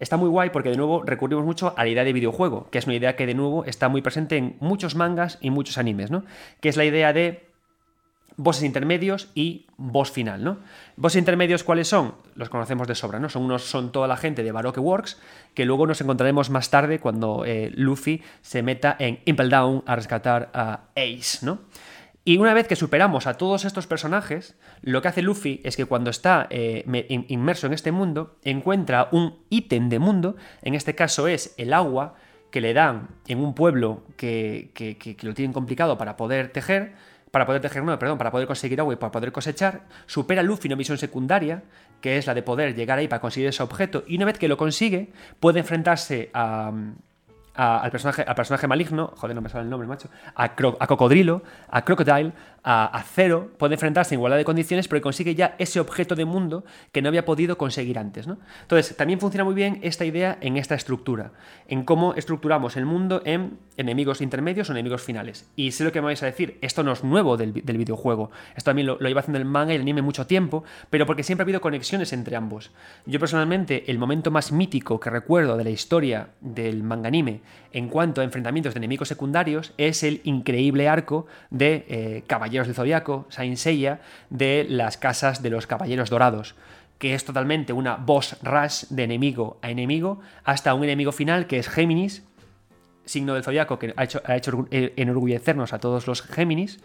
Está muy guay porque de nuevo recurrimos mucho a la idea de videojuego, que es una idea que de nuevo está muy presente en muchos mangas y muchos animes, ¿no? Que es la idea de bosses intermedios y boss final, ¿no? Bosses intermedios, ¿cuáles son? Los conocemos de sobra, ¿no? Son unos, son toda la gente de Baroque Works, que luego nos encontraremos más tarde cuando eh, Luffy se meta en Impel Down a rescatar a Ace, ¿no? Y una vez que superamos a todos estos personajes, lo que hace Luffy es que cuando está eh, inmerso en este mundo, encuentra un ítem de mundo, en este caso es el agua que le dan en un pueblo que, que, lo tienen complicado para poder tejer, para poder tejer, no, perdón, para poder conseguir agua y para poder cosechar, supera Luffy una misión secundaria, que es la de poder llegar ahí para conseguir ese objeto, y una vez que lo consigue, puede enfrentarse a, al, personaje, al personaje maligno, joder, no me sale el nombre, macho, a, a Cocodrilo, a Crocodile, a, Cero, puede enfrentarse en igualdad de condiciones, pero consigue ya ese objeto de mundo que no había podido conseguir antes. Entonces, también funciona muy bien esta idea en esta estructura, en cómo estructuramos el mundo en enemigos intermedios o enemigos finales. Y sé lo que me vais a decir, esto no es nuevo del, videojuego, esto también lo, lo, iba haciendo el manga y el anime mucho tiempo, pero porque siempre ha habido conexiones entre ambos. Yo personalmente, el momento más mítico que recuerdo de la historia del manga anime en cuanto a enfrentamientos de enemigos secundarios es el increíble arco de eh, Caballeros del Zodiaco, Saint de las casas de los Caballeros Dorados que es totalmente una boss rush de enemigo a enemigo, hasta un enemigo final que es Géminis, signo del zodiaco que ha hecho, ha hecho enorgullecernos a todos los Géminis,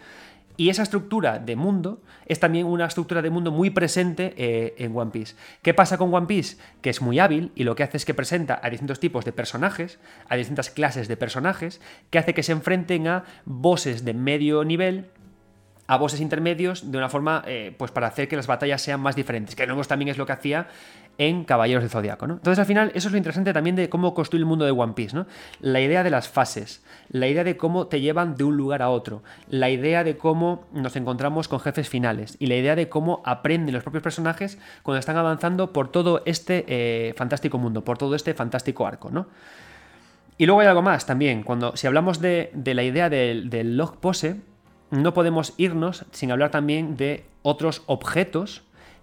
y esa estructura de mundo es también una estructura de mundo muy presente eh, en One Piece. ¿Qué pasa con One Piece? Que es muy hábil y lo que hace es que presenta a distintos tipos de personajes, a distintas clases de personajes, que hace que se enfrenten a bosses de medio nivel a bosses intermedios de una forma eh, pues para hacer que las batallas sean más diferentes, que luego también es lo que hacía en Caballeros del Zodiaco. ¿no? Entonces al final eso es lo interesante también de cómo construir el mundo de One Piece, ¿no? la idea de las fases, la idea de cómo te llevan de un lugar a otro, la idea de cómo nos encontramos con jefes finales y la idea de cómo aprenden los propios personajes cuando están avanzando por todo este eh, fantástico mundo, por todo este fantástico arco. ¿no? Y luego hay algo más también, cuando si hablamos de, la idea del, del log pose, no podemos irnos sin hablar también de otros objetos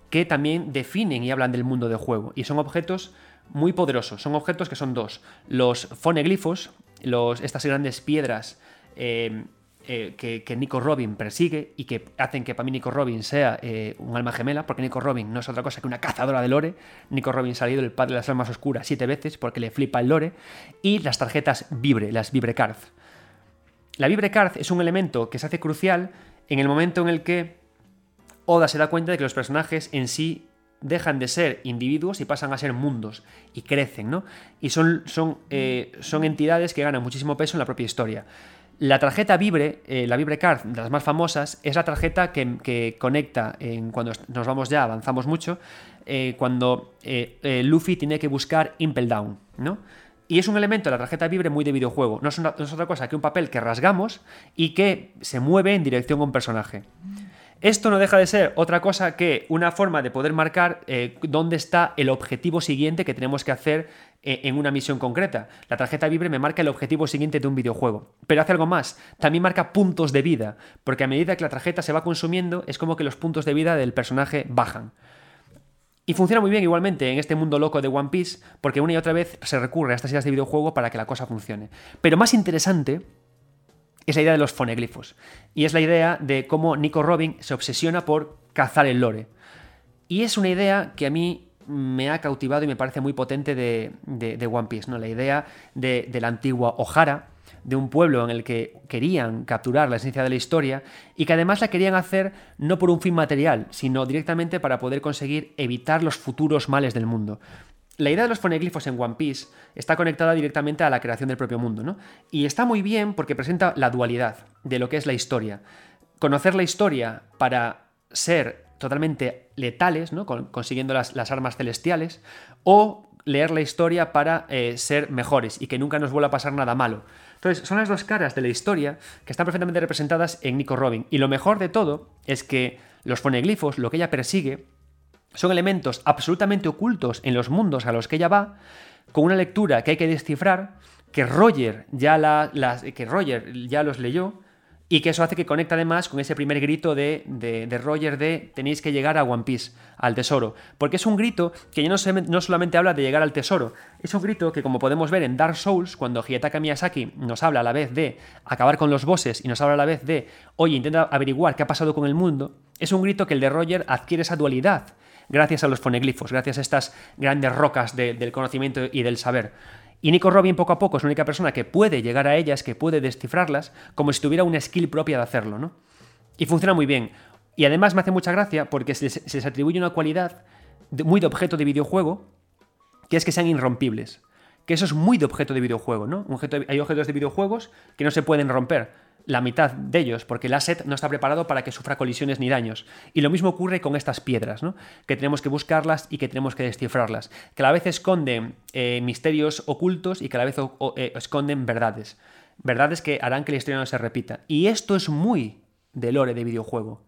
que también definen y hablan del mundo del juego. Y son objetos muy poderosos. Son objetos que son dos. Los foneglifos, los, estas grandes piedras eh, eh, que, Nico Robin persigue y que hacen que para mí Nico Robin sea eh, un alma gemela, porque Nico Robin no es otra cosa que una cazadora de lore. Nico Robin ha salido el padre de las almas oscuras siete veces porque le flipa el lore. Y las tarjetas Vibre, las Vibre La vibrecard es un elemento que se hace crucial en el momento en el que Oda se da cuenta de que los personajes en sí dejan de ser individuos y pasan a ser mundos y crecen, ¿no? Y son, son, eh, son entidades que ganan muchísimo peso en la propia historia. La tarjeta Vibre, eh, la Vibre Card, de las más famosas, es la tarjeta que, conecta en, cuando nos vamos ya, avanzamos mucho, eh, cuando Luffy tiene que buscar Impel Down, ¿no? Y es un elemento de la tarjeta Vibre muy de videojuego. No es, otra cosa que un papel que rasgamos y que se mueve en dirección a un personaje. Esto no deja de ser otra cosa que una forma de poder marcar eh, dónde está el objetivo siguiente que tenemos que hacer eh, en una misión concreta. La tarjeta Vibre me marca el objetivo siguiente de un videojuego. Pero hace algo más, también marca puntos de vida, porque a medida que la tarjeta se va consumiendo es como que los puntos de vida del personaje bajan. Y funciona muy bien igualmente en este mundo loco de One Piece, porque una y otra vez se recurre a estas ideas de videojuego para que la cosa funcione. Pero más interesante es la idea de los foneglifos. Y es la idea de cómo Nico Robin se obsesiona por cazar el lore. Y es una idea que a mí me ha cautivado y me parece muy potente de, One Piece, ¿no? La idea de, de, la antigua Ohara, de un pueblo en el que querían capturar la esencia de la historia y que además la querían hacer no por un fin material, sino directamente para poder conseguir evitar los futuros males del mundo. La idea de los foneglifos en One Piece está conectada directamente a la creación del propio mundo, ¿no? Y está muy bien porque presenta la dualidad de lo que es la historia. Conocer la historia para ser totalmente letales, ¿no? consiguiendo las, armas celestiales, o leer la historia para eh, ser mejores y que nunca nos vuelva a pasar nada malo. Entonces, son las dos caras de la historia que están perfectamente representadas en Nico Robin. Y lo mejor de todo es que los foneglifos, lo que ella persigue, son elementos absolutamente ocultos en los mundos a los que ella va, con una lectura que hay que descifrar, que Roger ya, la, que Roger ya los leyó, y que eso hace que conecte además con ese primer grito de, de, Roger de tenéis que llegar a One Piece, al tesoro. Porque es un grito que ya no, no, solamente habla de llegar al tesoro, es un grito que como podemos ver en Dark Souls, cuando Hiyataka Miyazaki nos habla a la vez de acabar con los bosses y nos habla a la vez de, oye, intenta averiguar qué ha pasado con el mundo, es un grito que el de Roger adquiere esa dualidad gracias a los foneglifos, gracias a estas grandes rocas del conocimiento y del saber. Y Nico Robin poco a poco es la única persona que puede llegar a ellas, que puede descifrarlas, como si tuviera una skill propia de hacerlo, ¿no? Y funciona muy bien. Y además me hace mucha gracia porque se les, atribuye una cualidad muy de objeto de videojuego, que es que sean irrompibles. Que eso es muy de objeto de videojuego, ¿no? hay objetos de videojuegos que no se pueden romper la mitad de ellos, porque el asset no está preparado para que sufra colisiones ni daños. Y lo mismo ocurre con estas piedras, ¿no? que tenemos que buscarlas y que tenemos que descifrarlas, que a la vez esconden eh, misterios ocultos y que a la vez eh, esconden verdades. Verdades que harán que la historia no se repita. Y esto es muy de lore de videojuego.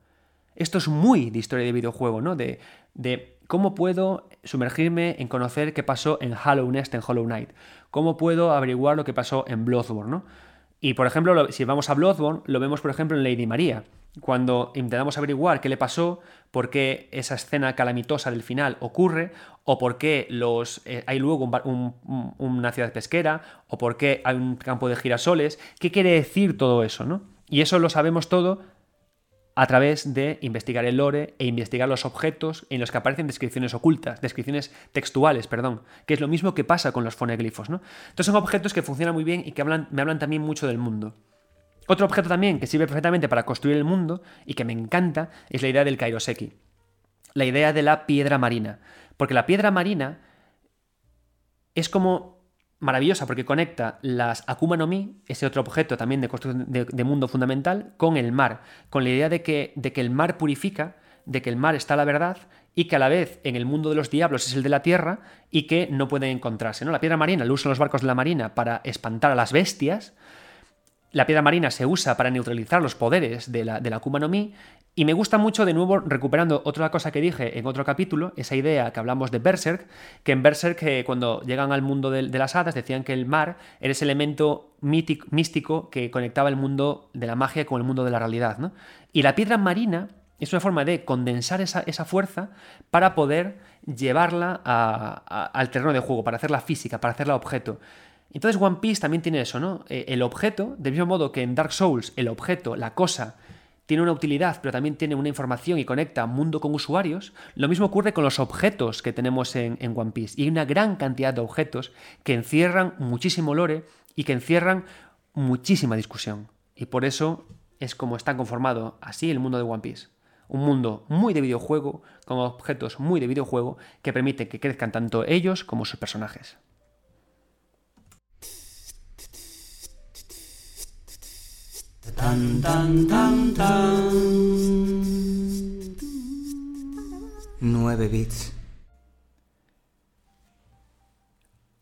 Esto es muy de historia de videojuego, ¿no? De, cómo puedo sumergirme en conocer qué pasó en Hollow Nest, en Hollow Knight. Cómo puedo averiguar lo que pasó en Bloodborne, ¿no? Y por ejemplo, si vamos a Bloodborne, lo vemos por ejemplo en Lady María. Cuando intentamos averiguar qué le pasó, por qué esa escena calamitosa del final ocurre, o por qué los, eh, hay luego una ciudad pesquera, o por qué hay un campo de girasoles, qué quiere decir todo eso, ¿no? Y eso lo sabemos todo a través de investigar el lore e investigar los objetos en los que aparecen descripciones ocultas, descripciones textuales, perdón, que es lo mismo que pasa con los foneglifos. ¿no? Entonces son objetos que funcionan muy bien y que me hablan también mucho del mundo. Otro objeto también que sirve perfectamente para construir el mundo y que me encanta es la idea del Kairoseki, la idea de la piedra marina, porque la piedra marina es como maravillosa porque conecta las Akuma no Mi, ese otro objeto también de construcción de, mundo fundamental, con el mar, con la idea de que, de que el mar purifica, de que el mar está la verdad y que a la vez en el mundo de los diablos es el de la tierra y que no pueden encontrarse. ¿no? La piedra marina lo usan los barcos de la marina para espantar a las bestias. La piedra marina se usa para neutralizar los poderes de la, de la Akuma no Mi y me gusta mucho, de nuevo, recuperando otra cosa que dije en otro capítulo, esa idea que hablamos de Berserk, que en Berserk, eh, cuando llegan al mundo de, las hadas, decían que el mar era ese elemento místico que conectaba el mundo de la magia con el mundo de la realidad. ¿no? Y la piedra marina es una forma de condensar esa, fuerza para poder llevarla al terreno de juego, para hacerla física, para hacerla objeto. Entonces One Piece también tiene eso, ¿no? Eh, el objeto, del mismo modo que en Dark Souls, el objeto, la cosa, tiene una utilidad, pero también tiene una información y conecta mundo con usuarios, lo mismo ocurre con los objetos que tenemos en, One Piece. Y hay una gran cantidad de objetos que encierran muchísimo lore y que encierran muchísima discusión. Y por eso es como está conformado así el mundo de One Piece. Un mundo muy de videojuego, con objetos muy de videojuego, que permite que crezcan tanto ellos como sus personajes. Tan, tan, tan, tan. 9 bits.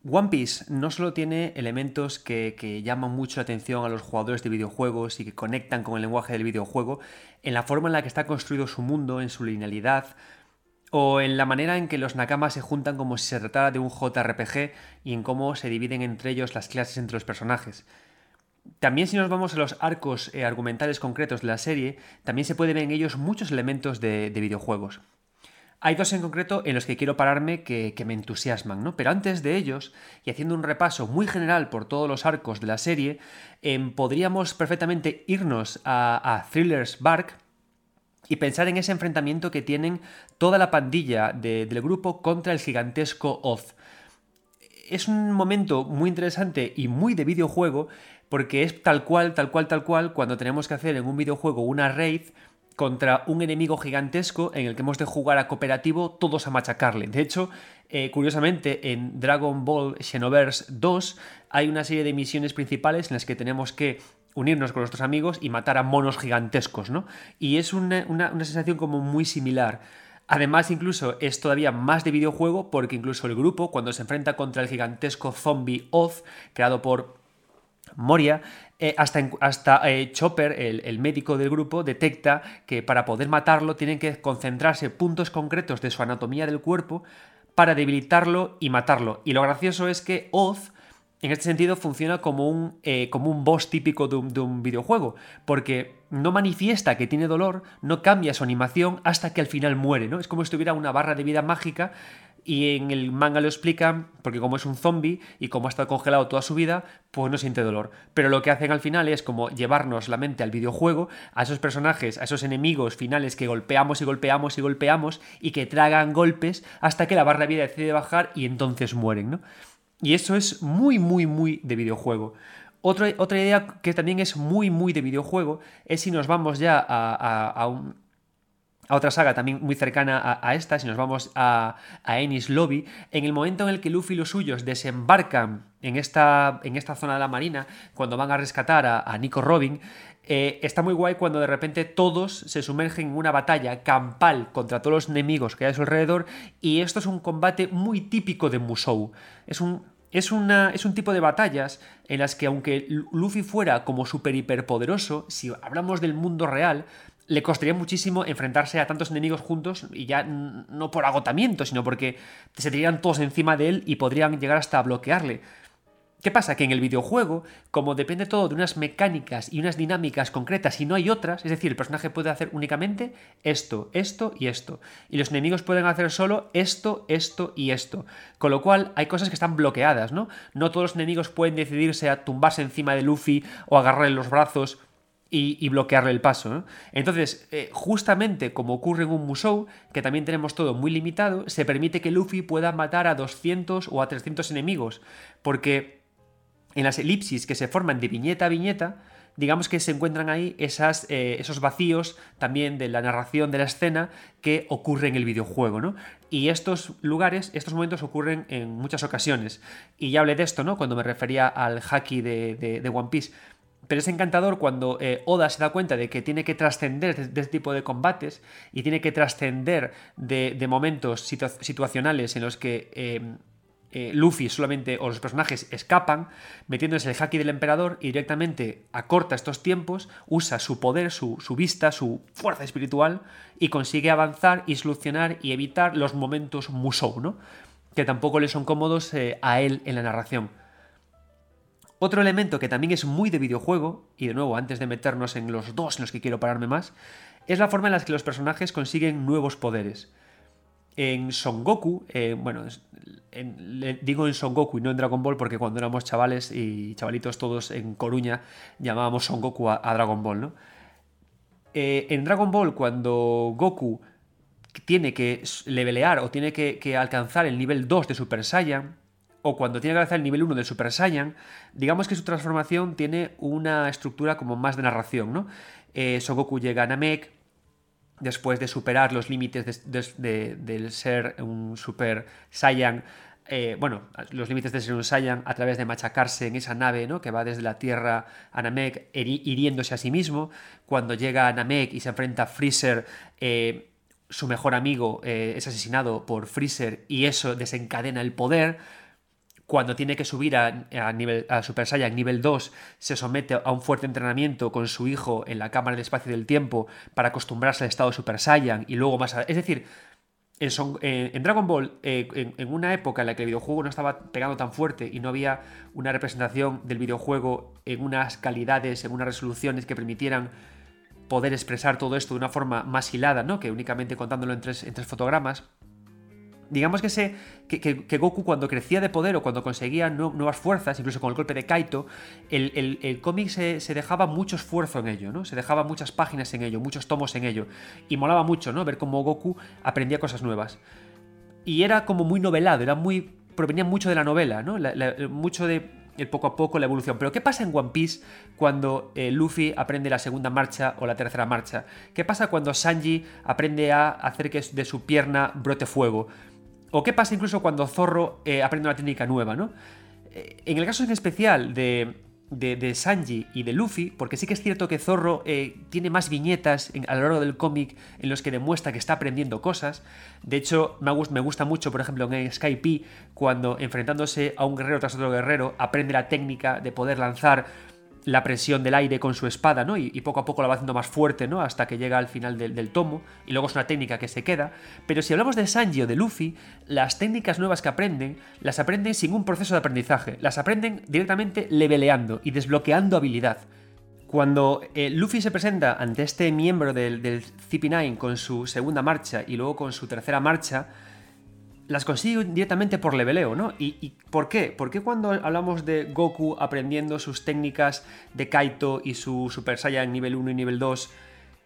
One Piece no solo tiene elementos que, que, llaman mucho la atención a los jugadores de videojuegos y que conectan con el lenguaje del videojuego, en la forma en la que está construido su mundo, en su linealidad, o en la manera en que los nakamas se juntan como si se tratara de un JRPG y en cómo se dividen entre ellos las clases entre los personajes. También si nos vamos a los arcos eh, argumentales concretos de la serie, también se puede ver en ellos muchos elementos de, de videojuegos. Hay dos en concreto en los que quiero pararme que, me entusiasman, ¿no? Pero antes de ellos, y haciendo un repaso muy general por todos los arcos de la serie, eh, podríamos perfectamente irnos a, Thriller's Bark y pensar en ese enfrentamiento que tienen toda la pandilla de, del grupo contra el gigantesco Oz. Es un momento muy interesante y muy de videojuego porque es tal cual, tal cual, tal cual cuando tenemos que hacer en un videojuego una raid contra un enemigo gigantesco en el que hemos de jugar a cooperativo todos a machacarle. De hecho, eh, curiosamente, en Dragon Ball Xenoverse 2 hay una serie de misiones principales en las que tenemos que unirnos con nuestros amigos y matar a monos gigantescos, ¿no? Y es una, una, una sensación como muy similar. Además, incluso es todavía más de videojuego porque incluso el grupo, cuando se enfrenta contra el gigantesco zombie Oz, creado por Moria, eh, hasta, hasta eh, Chopper, el, el, médico del grupo, detecta que para poder matarlo tienen que concentrarse puntos concretos de su anatomía del cuerpo para debilitarlo y matarlo. Y lo gracioso es que Oz, en este sentido, funciona como un, eh, como un boss típico de un, de un videojuego, porque no manifiesta que tiene dolor, no cambia su animación hasta que al final muere, ¿no? Es como si tuviera una barra de vida mágica y en el manga lo explican, porque como es un zombie y como ha estado congelado toda su vida, pues no siente dolor. Pero lo que hacen al final es como llevarnos la mente al videojuego, a esos personajes, a esos enemigos finales que golpeamos y golpeamos y golpeamos y que tragan golpes hasta que la barra de vida decide bajar y entonces mueren, ¿no? Y eso es muy, muy, muy de videojuego. Otra, otra idea que también es muy, muy de videojuego es si nos vamos ya a, a, a un, a otra saga también muy cercana a, esta, si nos vamos a, a Ennis Lobby, en el momento en el que Luffy y los suyos desembarcan en esta, en esta zona de la marina, cuando van a rescatar a, a Nico Robin, eh, está muy guay cuando de repente todos se sumergen en una batalla campal contra todos los enemigos que hay a su alrededor, y esto es un combate muy típico de Musou. Es un es, una, es, un tipo de batallas en las que aunque Luffy fuera como super hiperpoderoso, si hablamos del mundo real, le costaría muchísimo enfrentarse a tantos enemigos juntos y ya no por agotamiento, sino porque se tirarían todos encima de él y podrían llegar hasta bloquearle. ¿Qué pasa? Que en el videojuego, como depende todo de unas mecánicas y unas dinámicas concretas y no hay otras, es decir, el personaje puede hacer únicamente esto, esto y esto. Y los enemigos pueden hacer solo esto, esto y esto. Con lo cual hay cosas que están bloqueadas, ¿no? No todos los enemigos pueden decidirse a tumbarse encima de Luffy o agarrarle los brazos y, bloquearle el paso. ¿no? Entonces, eh, justamente como ocurre en un Musou, que también tenemos todo muy limitado, se permite que Luffy pueda matar a 200 o a 300 enemigos, porque en las elipsis que se forman de viñeta a viñeta, digamos que se encuentran ahí esas, eh, esos vacíos también de la narración de la escena que ocurre en el videojuego, ¿no? Y estos lugares, estos momentos ocurren en muchas ocasiones. Y ya hablé de esto, ¿no? Cuando me refería al haki de One Piece. Pero es encantador cuando eh, Oda se da cuenta de que tiene que trascender de, este tipo de combates y tiene que trascender de, momentos situ situacionales en los que eh, eh, Luffy solamente o los personajes escapan, metiéndose el haki del emperador y directamente acorta estos tiempos, usa su poder, su, su, vista, su fuerza espiritual y consigue avanzar y solucionar y evitar los momentos Musou, ¿no? Que tampoco le son cómodos eh, a él en la narración. Otro elemento que también es muy de videojuego, y de nuevo, antes de meternos en los dos en los que quiero pararme más, es la forma en la que los personajes consiguen nuevos poderes. En Son Goku, eh, bueno, digo en Son Goku y no en Dragon Ball porque cuando éramos chavales y chavalitos todos en Coruña llamábamos Son Goku a, a Dragon Ball, ¿no? Eh, en Dragon Ball cuando Goku tiene que levelear o tiene que, que alcanzar el nivel 2 de Super Saiyan, o cuando tiene que alcanzar el nivel 1 del Super Saiyan, digamos que su transformación tiene una estructura como más de narración, ¿no? Eh, Son Goku llega a Namek, después de superar los límites del ser un Super Saiyan, eh, bueno, los límites de ser un Saiyan a través de machacarse en esa nave, ¿no? Que va desde la Tierra a Namek, hiriéndose a sí mismo. Cuando llega a Namek y se enfrenta a Freezer, eh, su mejor amigo es asesinado por Freezer y eso desencadena el poder cuando tiene que subir a, nivel, a Super Saiyan nivel 2, se somete a un fuerte entrenamiento con su hijo en la cámara del espacio del tiempo para acostumbrarse al estado Super Saiyan y luego más... Es decir, en, Dragon Ball, eh, en, una época en la que el videojuego no estaba pegando tan fuerte y no había una representación del videojuego en unas calidades, en unas resoluciones que permitieran poder expresar todo esto de una forma más hilada, ¿no? que únicamente contándolo en tres, en tres fotogramas, digamos que, se, que, Goku cuando crecía de poder o cuando conseguía nuevas fuerzas, incluso con el golpe de Kaito, el, cómic se, dejaba mucho esfuerzo en ello, ¿no? Se dejaba muchas páginas en ello, muchos tomos en ello. Y molaba mucho, ¿no? Ver cómo Goku aprendía cosas nuevas. Y era como muy novelado, era muy. provenía mucho de la novela, ¿no? mucho de el poco a poco la evolución. Pero ¿qué pasa en One Piece cuando eh, Luffy aprende la segunda marcha o la tercera marcha? ¿Qué pasa cuando Sanji aprende a hacer que de su pierna brote fuego? O qué pasa incluso cuando Zorro eh, aprende una técnica nueva, ¿no? Eh, en el caso en especial de, de, Sanji y de Luffy, porque sí que es cierto que Zorro eh, tiene más viñetas a lo largo del cómic en los que demuestra que está aprendiendo cosas. De hecho, me, me gusta mucho, por ejemplo, en Skype, cuando enfrentándose a un guerrero tras otro guerrero, aprende la técnica de poder lanzar la presión del aire con su espada, ¿no? Y, poco a poco la va haciendo más fuerte, ¿no? Hasta que llega al final del, tomo, y luego es una técnica que se queda. Pero si hablamos de Sanji o de Luffy, las técnicas nuevas que aprenden, las aprenden sin un proceso de aprendizaje, las aprenden directamente leveleando y desbloqueando habilidad. Cuando eh, Luffy se presenta ante este miembro del, del CP9 con su segunda marcha y luego con su tercera marcha, las consigo directamente por leveleo, ¿no? ¿Y, por qué? ¿Por qué cuando hablamos de Goku aprendiendo sus técnicas de Kaito y su Super Saiyan nivel 1 y nivel 2,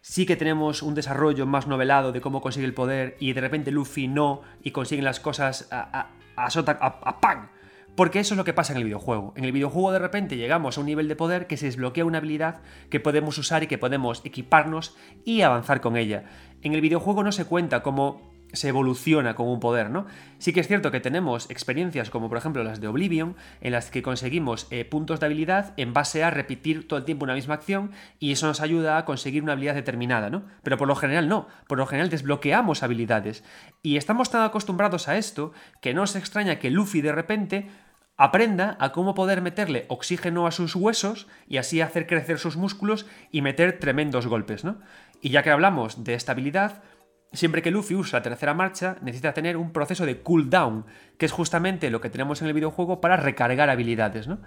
sí que tenemos un desarrollo más novelado de cómo consigue el poder y de repente Luffy no y consiguen las cosas a, a, a? Porque eso es lo que pasa en el videojuego. En el videojuego de repente llegamos a un nivel de poder que se desbloquea una habilidad que podemos usar y que podemos equiparnos y avanzar con ella. En el videojuego no se cuenta como se evoluciona con un poder, ¿no? Sí que es cierto que tenemos experiencias como por ejemplo las de Oblivion, en las que conseguimos eh, puntos de habilidad en base a repetir todo el tiempo una misma acción y eso nos ayuda a conseguir una habilidad determinada, ¿no? Pero por lo general no, por lo general desbloqueamos habilidades y estamos tan acostumbrados a esto que no se extraña que Luffy de repente aprenda a cómo poder meterle oxígeno a sus huesos y así hacer crecer sus músculos y meter tremendos golpes, ¿no? Y ya que hablamos de estabilidad, Siempre que Luffy usa la tercera marcha, necesita tener un proceso de cooldown, que es justamente lo que tenemos en el videojuego para recargar habilidades, ¿no?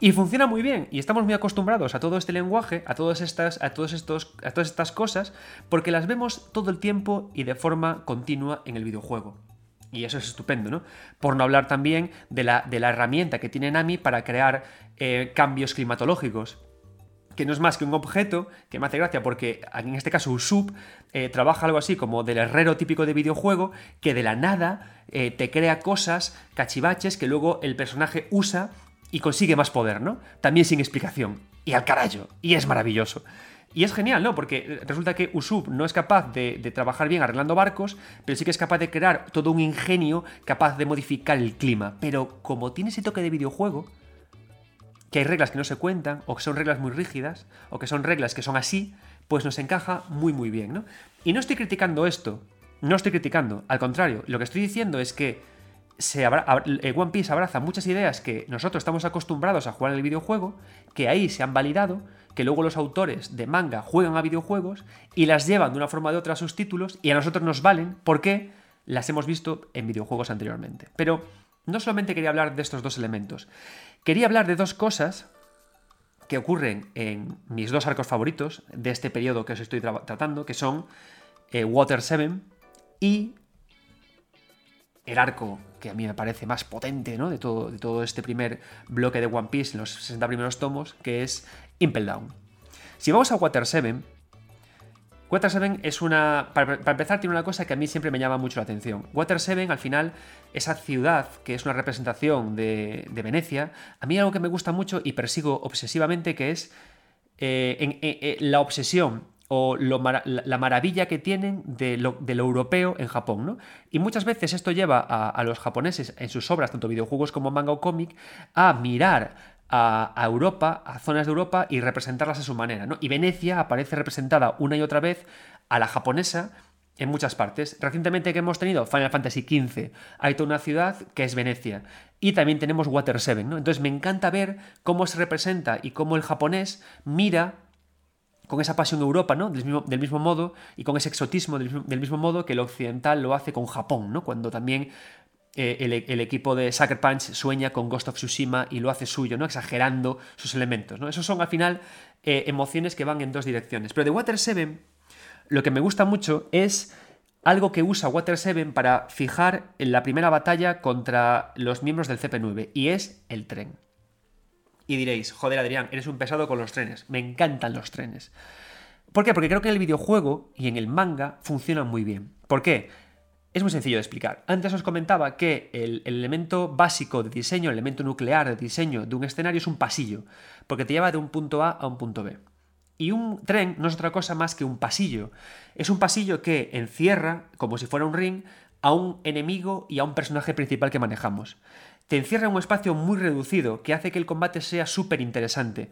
Y funciona muy bien, y estamos muy acostumbrados a todo este lenguaje, a todas estas, a todos estos, a todas estas cosas, porque las vemos todo el tiempo y de forma continua en el videojuego. Y eso es estupendo, ¿no? Por no hablar también de la, de la herramienta que tiene Nami para crear eh, cambios climatológicos que no es más que un objeto, que me hace gracia porque en este caso Usup eh, trabaja algo así como del herrero típico de videojuego, que de la nada eh, te crea cosas, cachivaches, que luego el personaje usa y consigue más poder, ¿no? También sin explicación. Y al carajo. Y es maravilloso. Y es genial, ¿no? Porque resulta que Usup no es capaz de, de, trabajar bien arreglando barcos, pero sí que es capaz de crear todo un ingenio capaz de modificar el clima. Pero como tiene ese toque de videojuego, que hay reglas que no se cuentan, o que son reglas muy rígidas, o que son reglas que son así, pues nos encaja muy muy bien, ¿no? Y no estoy criticando esto, no estoy criticando, al contrario, lo que estoy diciendo es que se eh, One Piece abraza muchas ideas que nosotros estamos acostumbrados a jugar en el videojuego, que ahí se han validado, que luego los autores de manga juegan a videojuegos y las llevan de una forma de otra a sus títulos y a nosotros nos valen porque las hemos visto en videojuegos anteriormente. Pero no solamente quería hablar de estos dos elementos, quería hablar de dos cosas que ocurren en mis dos arcos favoritos de este periodo que os estoy tratando, que son eh, Water 7 y el arco que a mí me parece más potente ¿no? de, todo, de todo este primer bloque de One Piece los 60 primeros tomos, que es Impel Down. Si vamos a Water 7, Water 7 es una. Para, empezar, tiene una cosa que a mí siempre me llama mucho la atención. Water 7, al final, esa ciudad que es una representación de, de Venecia, a mí algo que me gusta mucho y persigo obsesivamente, que es eh, en, en, la obsesión o la maravilla que tienen de lo, de lo, europeo en Japón. ¿no? Y muchas veces esto lleva a, a, los japoneses en sus obras, tanto videojuegos como manga o cómic, a mirar a, Europa, a zonas de Europa y representarlas a su manera. ¿no? Y Venecia aparece representada una y otra vez a la japonesa en muchas partes. Recientemente que hemos tenido Final Fantasy XV, hay toda una ciudad que es Venecia. Y también tenemos Water 7, ¿no? Entonces me encanta ver cómo se representa y cómo el japonés mira con esa pasión Europa, ¿no? Del mismo, modo y con ese exotismo del del mismo, modo que el occidental lo hace con Japón, ¿no? Cuando también eh, el, equipo de Sucker Punch sueña con Ghost of Tsushima y lo hace suyo, ¿no? Exagerando sus elementos, ¿no? Esos son al final eh, emociones que van en dos direcciones. Pero de Water 7, lo que me gusta mucho es algo que usa Water 7 para fijar en la primera batalla contra los miembros del CP9 y es el tren. Y diréis, joder Adrián, eres un pesado con los trenes. Me encantan los trenes. ¿Por qué? Porque creo que en el videojuego y en el manga funcionan muy bien. ¿Por qué? Es muy sencillo de explicar. Antes os comentaba que el, el, elemento básico de diseño, el elemento nuclear de diseño de un escenario es un pasillo, porque te lleva de un punto A a un punto B. Y un tren no es otra cosa más que un pasillo. Es un pasillo que encierra, como si fuera un ring, a un enemigo y a un personaje principal que manejamos te encierra en un espacio muy reducido que hace que el combate sea súper interesante.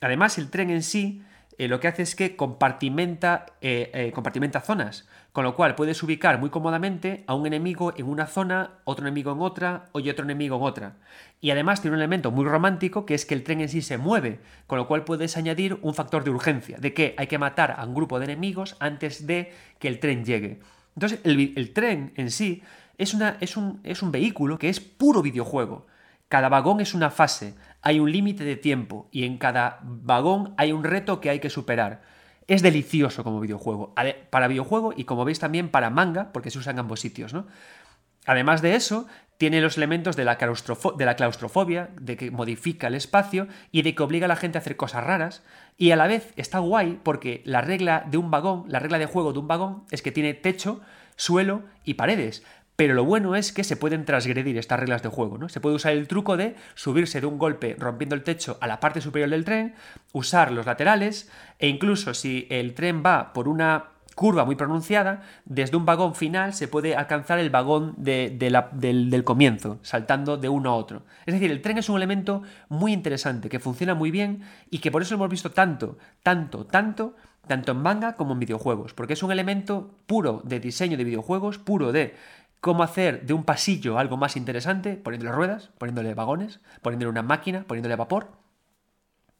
Además, el tren en sí eh, lo que hace es que compartimenta, eh, eh, compartimenta zonas, con lo cual puedes ubicar muy cómodamente a un enemigo en una zona, otro enemigo en otra y otro enemigo en otra. Y además tiene un elemento muy romántico que es que el tren en sí se mueve, con lo cual puedes añadir un factor de urgencia, de que hay que matar a un grupo de enemigos antes de que el tren llegue. Entonces, el, tren en sí es un vehículo que es puro videojuego. Cada vagón es una fase, hay un límite de tiempo y en cada vagón hay un reto que hay que superar. Es delicioso como videojuego. Para videojuego y como veis también para manga, porque se usa en ambos sitios, ¿no? Además de eso, tiene los elementos de la, de la, claustrofobia, de que modifica el espacio y de que obliga a la gente a hacer cosas raras. Y a la vez está guay porque la regla de un vagón, la regla de juego de un vagón, es que tiene techo, suelo y paredes. Pero lo bueno es que se pueden transgredir estas reglas de juego, ¿no? Se puede usar el truco de subirse de un golpe rompiendo el techo a la parte superior del tren, usar los laterales, e incluso si el tren va por una curva muy pronunciada, desde un vagón final se puede alcanzar el vagón de, la, del, del, comienzo, saltando de uno a otro. Es decir, el tren es un elemento muy interesante, que funciona muy bien y que por eso hemos visto tanto, tanto, tanto, tanto en manga como en videojuegos, porque es un elemento puro de diseño de videojuegos, puro de cómo hacer de un pasillo algo más interesante, poniéndole ruedas, poniéndole vagones, poniéndole una máquina, poniéndole vapor.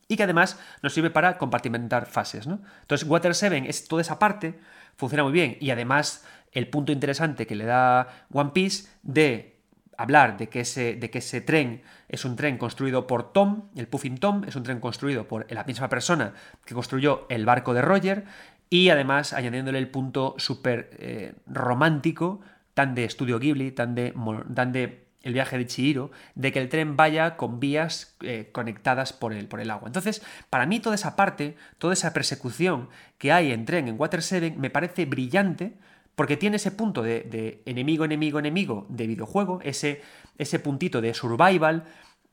Y que además nos sirve para compartimentar fases. ¿no? Entonces, Water 7 es toda esa parte, funciona muy bien. Y además, el punto interesante que le da One Piece de hablar de que ese, de que ese tren es un tren construido por Tom, el Puffin Tom, es un tren construido por la misma persona que construyó el barco de Roger, y además añadiéndole el punto súper eh, romántico tan de Estudio Ghibli, tan de, de el viaje de Chihiro, de que el tren vaya con vías eh, conectadas por el, por el agua. Entonces, para mí toda esa parte, toda esa persecución que hay en tren en Water 7 me parece brillante porque tiene ese punto de, de, enemigo, enemigo, enemigo de videojuego, ese, ese puntito de survival,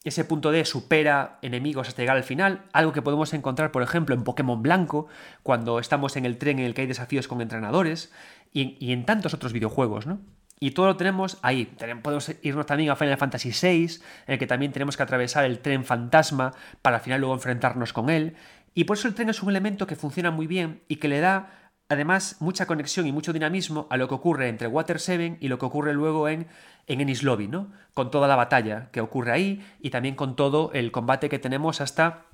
ese punto de supera enemigos hasta llegar al final, algo que podemos encontrar, por ejemplo, en Pokémon Blanco, cuando estamos en el tren en el que hay desafíos con entrenadores, y, en tantos otros videojuegos, ¿no? Y todo lo tenemos ahí. Podemos irnos también a Final Fantasy VI, en el que también tenemos que atravesar el tren fantasma para al final luego enfrentarnos con él. Y por eso el tren es un elemento que funciona muy bien y que le da además mucha conexión y mucho dinamismo a lo que ocurre entre Water 7 y lo que ocurre luego en, en Ennis Lobby, ¿no? Con toda la batalla que ocurre ahí y también con todo el combate que tenemos hasta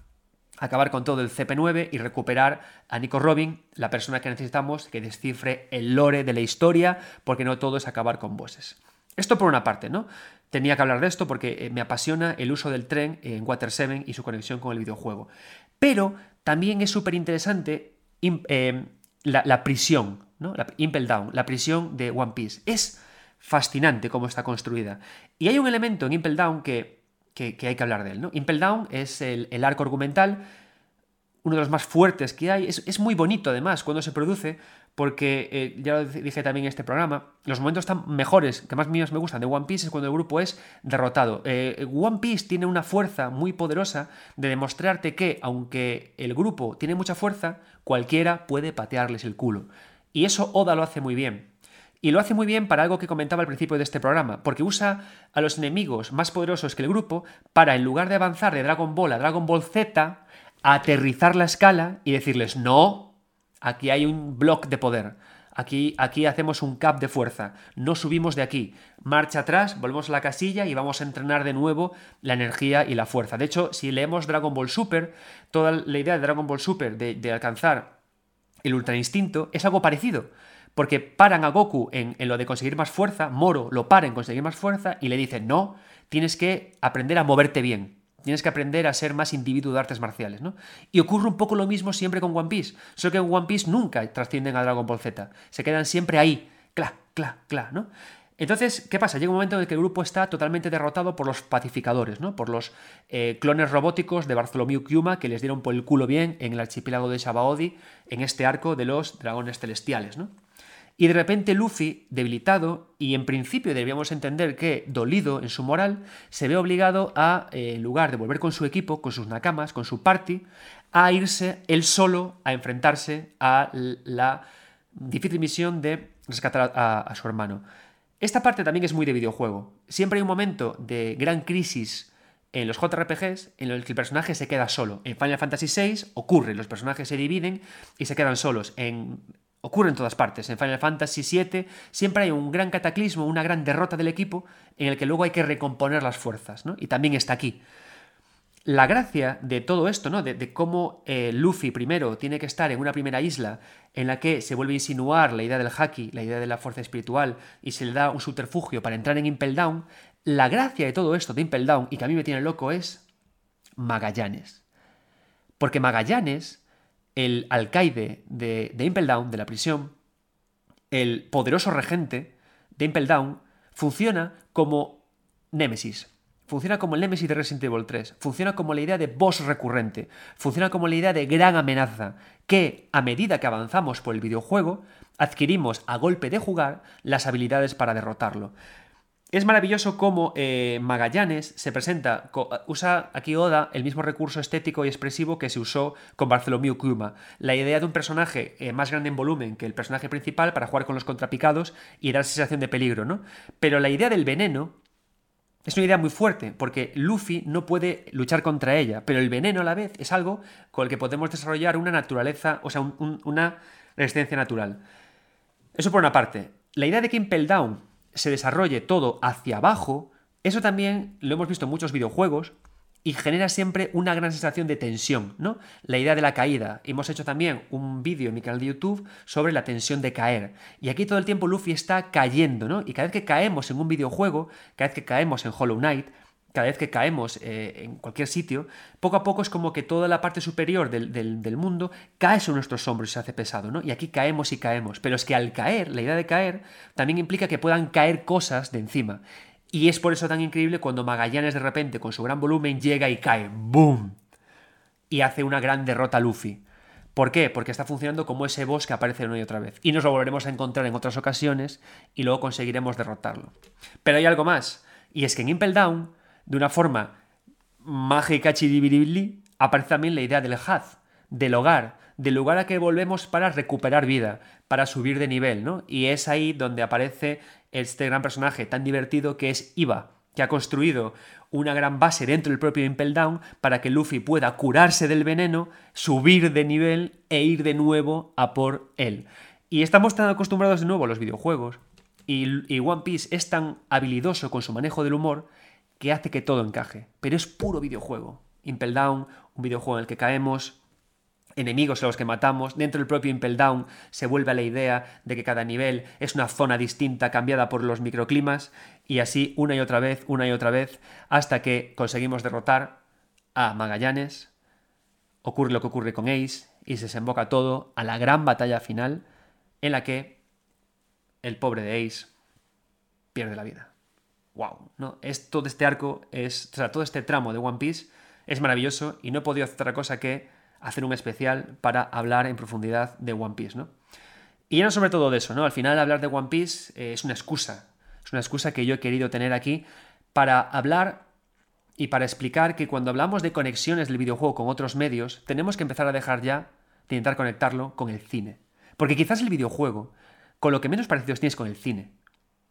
acabar con todo el CP9 y recuperar a Nico Robin, la persona que necesitamos que descifre el lore de la historia, porque no todo es acabar con bosses. Esto por una parte, ¿no? Tenía que hablar de esto porque eh, me apasiona el uso del tren en Water 7 y su conexión con el videojuego. Pero también es súper interesante eh, la, prisión, ¿no? La Impel Down, la prisión de One Piece. Es fascinante cómo está construida. Y hay un elemento en Impel Down que que, hay que hablar de él. ¿no? Impel Down es el, el, arco argumental uno de los más fuertes que hay. Es, es muy bonito además cuando se produce, porque eh, ya lo dije también en este programa, los momentos tan mejores, que más míos me gustan de One Piece es cuando el grupo es derrotado. Eh, One Piece tiene una fuerza muy poderosa de demostrarte que, aunque el grupo tiene mucha fuerza, cualquiera puede patearles el culo. Y eso Oda lo hace muy bien. Y lo hace muy bien para algo que comentaba al principio de este programa, porque usa a los enemigos más poderosos que el grupo para, en lugar de avanzar de Dragon Ball a Dragon Ball Z, aterrizar la escala y decirles, no, Aquí hay un block de poder. Aquí, aquí hacemos un cap de fuerza. No subimos de aquí. Marcha atrás, volvemos a la casilla y vamos a entrenar de nuevo la energía y la fuerza. De hecho, si leemos Dragon Ball Super, toda la idea de Dragon Ball Super de, alcanzar el Ultra Instinto es algo parecido. Porque paran a Goku en, lo de conseguir más fuerza, Moro lo para en conseguir más fuerza y le dicen, no, tienes que aprender a moverte bien. Tienes que aprender a ser más individuo de artes marciales, ¿no? Y ocurre un poco lo mismo siempre con One Piece. Solo que en One Piece nunca trascienden a Dragon Ball Z. Se quedan siempre ahí. Cla, cla, cla, ¿no? Entonces, ¿qué pasa? Llega un momento en el que el grupo está totalmente derrotado por los pacificadores, ¿no? Por los eh, clones robóticos de Bartholomew Kuma que les dieron por el culo bien en el archipiélago de Shabaodi en este arco de los dragones celestiales, ¿no? Y de repente Luffy, debilitado, y en principio deberíamos entender que dolido en su moral, se ve obligado a, eh, en lugar de volver con su equipo, con sus nakamas, con su party, a irse él solo a enfrentarse a la difícil misión de rescatar a, su hermano. Esta parte también es muy de videojuego. Siempre hay un momento de gran crisis en los JRPGs en el que el personaje se queda solo. En Final Fantasy VI ocurre, los personajes se dividen y se quedan solos. En Ocurre en todas partes. En Final Fantasy VII siempre hay un gran cataclismo, una gran derrota del equipo en el que luego hay que recomponer las fuerzas, ¿no? Y también está aquí. La gracia de todo esto, ¿no? De, cómo eh, Luffy primero tiene que estar en una primera isla en la que se vuelve a insinuar la idea del haki, la idea de la fuerza espiritual, y se le da un subterfugio para entrar en Impel Down. La gracia de todo esto de Impel Down, y que a mí me tiene loco, es Magallanes. Porque Magallanes el alcaide de, de Impel Down, de la prisión, el poderoso regente de Impel Down, funciona como Némesis. Funciona como el Némesis de Resident Evil 3. Funciona como la idea de boss recurrente. Funciona como la idea de gran amenaza. Que, a medida que avanzamos por el videojuego, adquirimos a golpe de jugar las habilidades para derrotarlo. Es maravilloso cómo eh, Magallanes se presenta, usa aquí Oda el mismo recurso estético y expresivo que se usó con Bartholomew Kuma. La idea de un personaje eh, más grande en volumen que el personaje principal para jugar con los contrapicados y dar sensación de peligro, ¿no? Pero la idea del veneno es una idea muy fuerte, porque Luffy no puede luchar contra ella, pero el veneno a la vez es algo con el que podemos desarrollar una naturaleza, o sea, una resistencia natural. Eso por una parte. La idea de que Impel Down se desarrolle todo hacia abajo, eso también lo hemos visto en muchos videojuegos y genera siempre una gran sensación de tensión, ¿no? La idea de la caída. Hemos hecho también un vídeo en mi canal de YouTube sobre la tensión de caer. Y aquí todo el tiempo Luffy está cayendo, ¿no? Y cada vez que caemos en un videojuego, cada vez que caemos en Hollow Knight, cada vez que caemos eh, en cualquier sitio, poco a poco es como que toda la parte superior del, mundo cae sobre nuestros hombros y se hace pesado, ¿no? Y aquí caemos y caemos. Pero es que al caer, la idea de caer, también implica que puedan caer cosas de encima. Y es por eso tan increíble cuando Magallanes de repente, con su gran volumen, llega y cae. ¡Boom! Y hace una gran derrota a Luffy. ¿Por qué? Porque está funcionando como ese boss que aparece una y otra vez. Y nos lo volveremos a encontrar en otras ocasiones y luego conseguiremos derrotarlo. Pero hay algo más. Y es que en Impel Down de una forma mágica chiribiribli, aparece también la idea del haz, del hogar, del lugar a que volvemos para recuperar vida, para subir de nivel, ¿no? Y es ahí donde aparece este gran personaje tan divertido que es Iva, que ha construido una gran base dentro del propio Impel Down para que Luffy pueda curarse del veneno, subir de nivel e ir de nuevo a por él. Y estamos tan acostumbrados de nuevo a los videojuegos, y, y One Piece es tan habilidoso con su manejo del humor, que hace que todo encaje. Pero es puro videojuego. Impel Down, un videojuego en el que caemos, enemigos a los que matamos. Dentro del propio Impel Down se vuelve a la idea de que cada nivel es una zona distinta cambiada por los microclimas y así una y otra vez, una y otra vez, hasta que conseguimos derrotar a Magallanes. Ocurre lo que ocurre con Ace y se desemboca todo a la gran batalla final en la que el pobre de Ace pierde la vida wow, ¿no? Es, todo este arco, es, o sea, todo este tramo de One Piece es maravilloso y no he podido hacer otra cosa que hacer un especial para hablar en profundidad de One Piece, ¿no? Y no sobre todo de eso, ¿no? Al final hablar de One Piece eh, es una excusa, es una excusa que yo he querido tener aquí para hablar y para explicar que cuando hablamos de conexiones del videojuego con otros medios, tenemos que empezar a dejar ya de intentar conectarlo con el cine. Porque quizás el videojuego, con lo que menos parecidos tienes con el cine,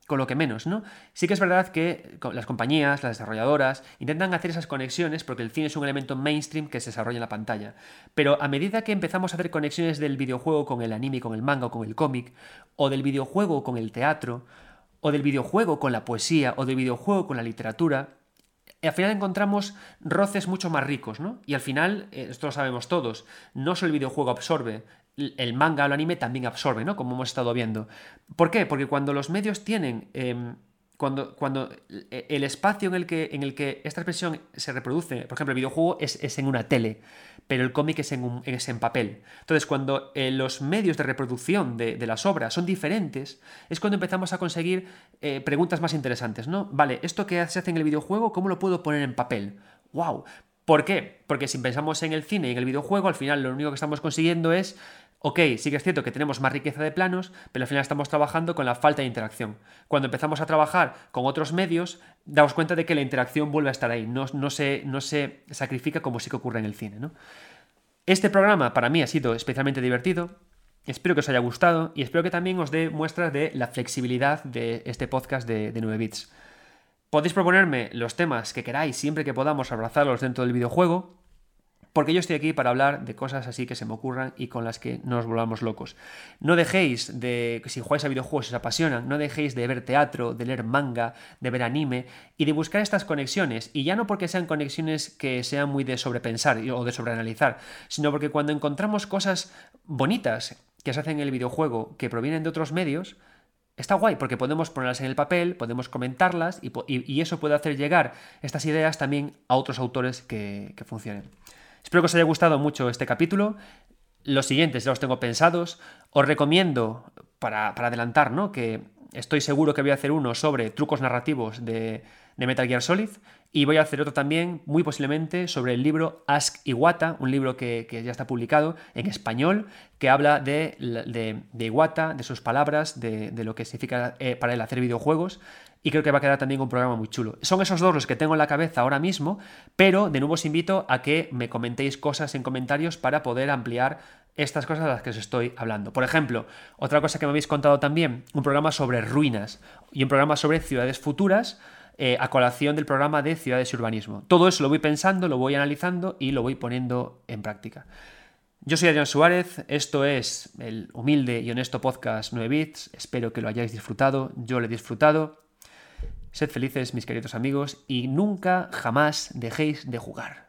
con lo que menos, ¿no? Sí que es verdad que las compañías, las desarrolladoras, intentan hacer esas conexiones porque el cine es un elemento mainstream que se desarrolla en la pantalla. Pero a medida que empezamos a hacer conexiones del videojuego con el anime, con el manga o con el cómic, o del videojuego con el teatro, o del videojuego con la poesía, o del videojuego con la literatura, al final encontramos roces mucho más ricos, ¿no? Y al final, eh, esto lo sabemos todos, no solo el videojuego absorbe, el manga o el anime también absorbe, ¿no? Como hemos estado viendo. ¿Por qué? Porque cuando los medios tienen. Em, cuando, cuando, el espacio en el, que, en el que esta expresión se reproduce, por ejemplo, el videojuego es, en una tele, pero el cómic es en, es en papel. Entonces, cuando eh, los medios de reproducción de, las obras son diferentes, es cuando empezamos a conseguir eh, preguntas más interesantes, ¿no? Vale, esto que se hace en el videojuego, ¿cómo lo puedo poner en papel? ¡Wow! ¿Por qué? Porque si pensamos en el cine y en el videojuego, al final lo único que estamos consiguiendo es Ok, sí que es cierto que tenemos más riqueza de planos, pero al final estamos trabajando con la falta de interacción. Cuando empezamos a trabajar con otros medios, damos cuenta de que la interacción vuelve a estar ahí, no, se, sacrifica como sí que ocurre en el cine. Este programa para mí ha sido especialmente divertido, espero que os haya gustado y espero que también os dé muestras de la flexibilidad de este podcast de, de 9 bits. Podéis proponerme los temas que queráis siempre que podamos abrazarlos dentro del videojuego porque yo estoy aquí para hablar de cosas así que se me ocurran y con las que nos volvamos locos. No dejéis de, si jugáis a videojuegos y os apasionan, no dejéis de ver teatro, de leer manga, de ver anime y de buscar estas conexiones. Y ya no porque sean conexiones que sean muy de sobrepensar o de sobreanalizar, sino porque cuando encontramos cosas bonitas que se hacen en el videojuego que provienen de otros medios, Está guay porque podemos ponerlas en el papel, podemos comentarlas y, eso puede hacer llegar estas ideas también a otros autores que funcionen. Espero que os haya gustado mucho este capítulo. Los siguientes ya los tengo pensados. Os recomiendo, para, adelantar, ¿no? que estoy seguro que voy a hacer uno sobre trucos narrativos de, Metal Gear Solid. Y voy a hacer otro también, muy posiblemente, sobre el libro Ask Iwata, un libro que, ya está publicado en español, que habla de, de, Iwata, de sus palabras, de, lo que significa eh, para él hacer videojuegos y creo que va a quedar también un programa muy chulo. Son esos dos los que tengo en la cabeza ahora mismo, pero de nuevo os invito a que me comentéis cosas en comentarios para poder ampliar estas cosas de las que os estoy hablando. Por ejemplo, otra cosa que me habéis contado también, un programa sobre ruinas y un programa sobre ciudades futuras. Eh, a colación del programa de ciudades y urbanismo. Todo eso lo voy pensando, lo voy analizando y lo voy poniendo en práctica. Yo soy Adrián Suárez, esto es el humilde y honesto podcast 9 bits, espero que lo hayáis disfrutado, yo lo he disfrutado Sed felices, mis queridos amigos, y nunca, jamás dejéis de jugar.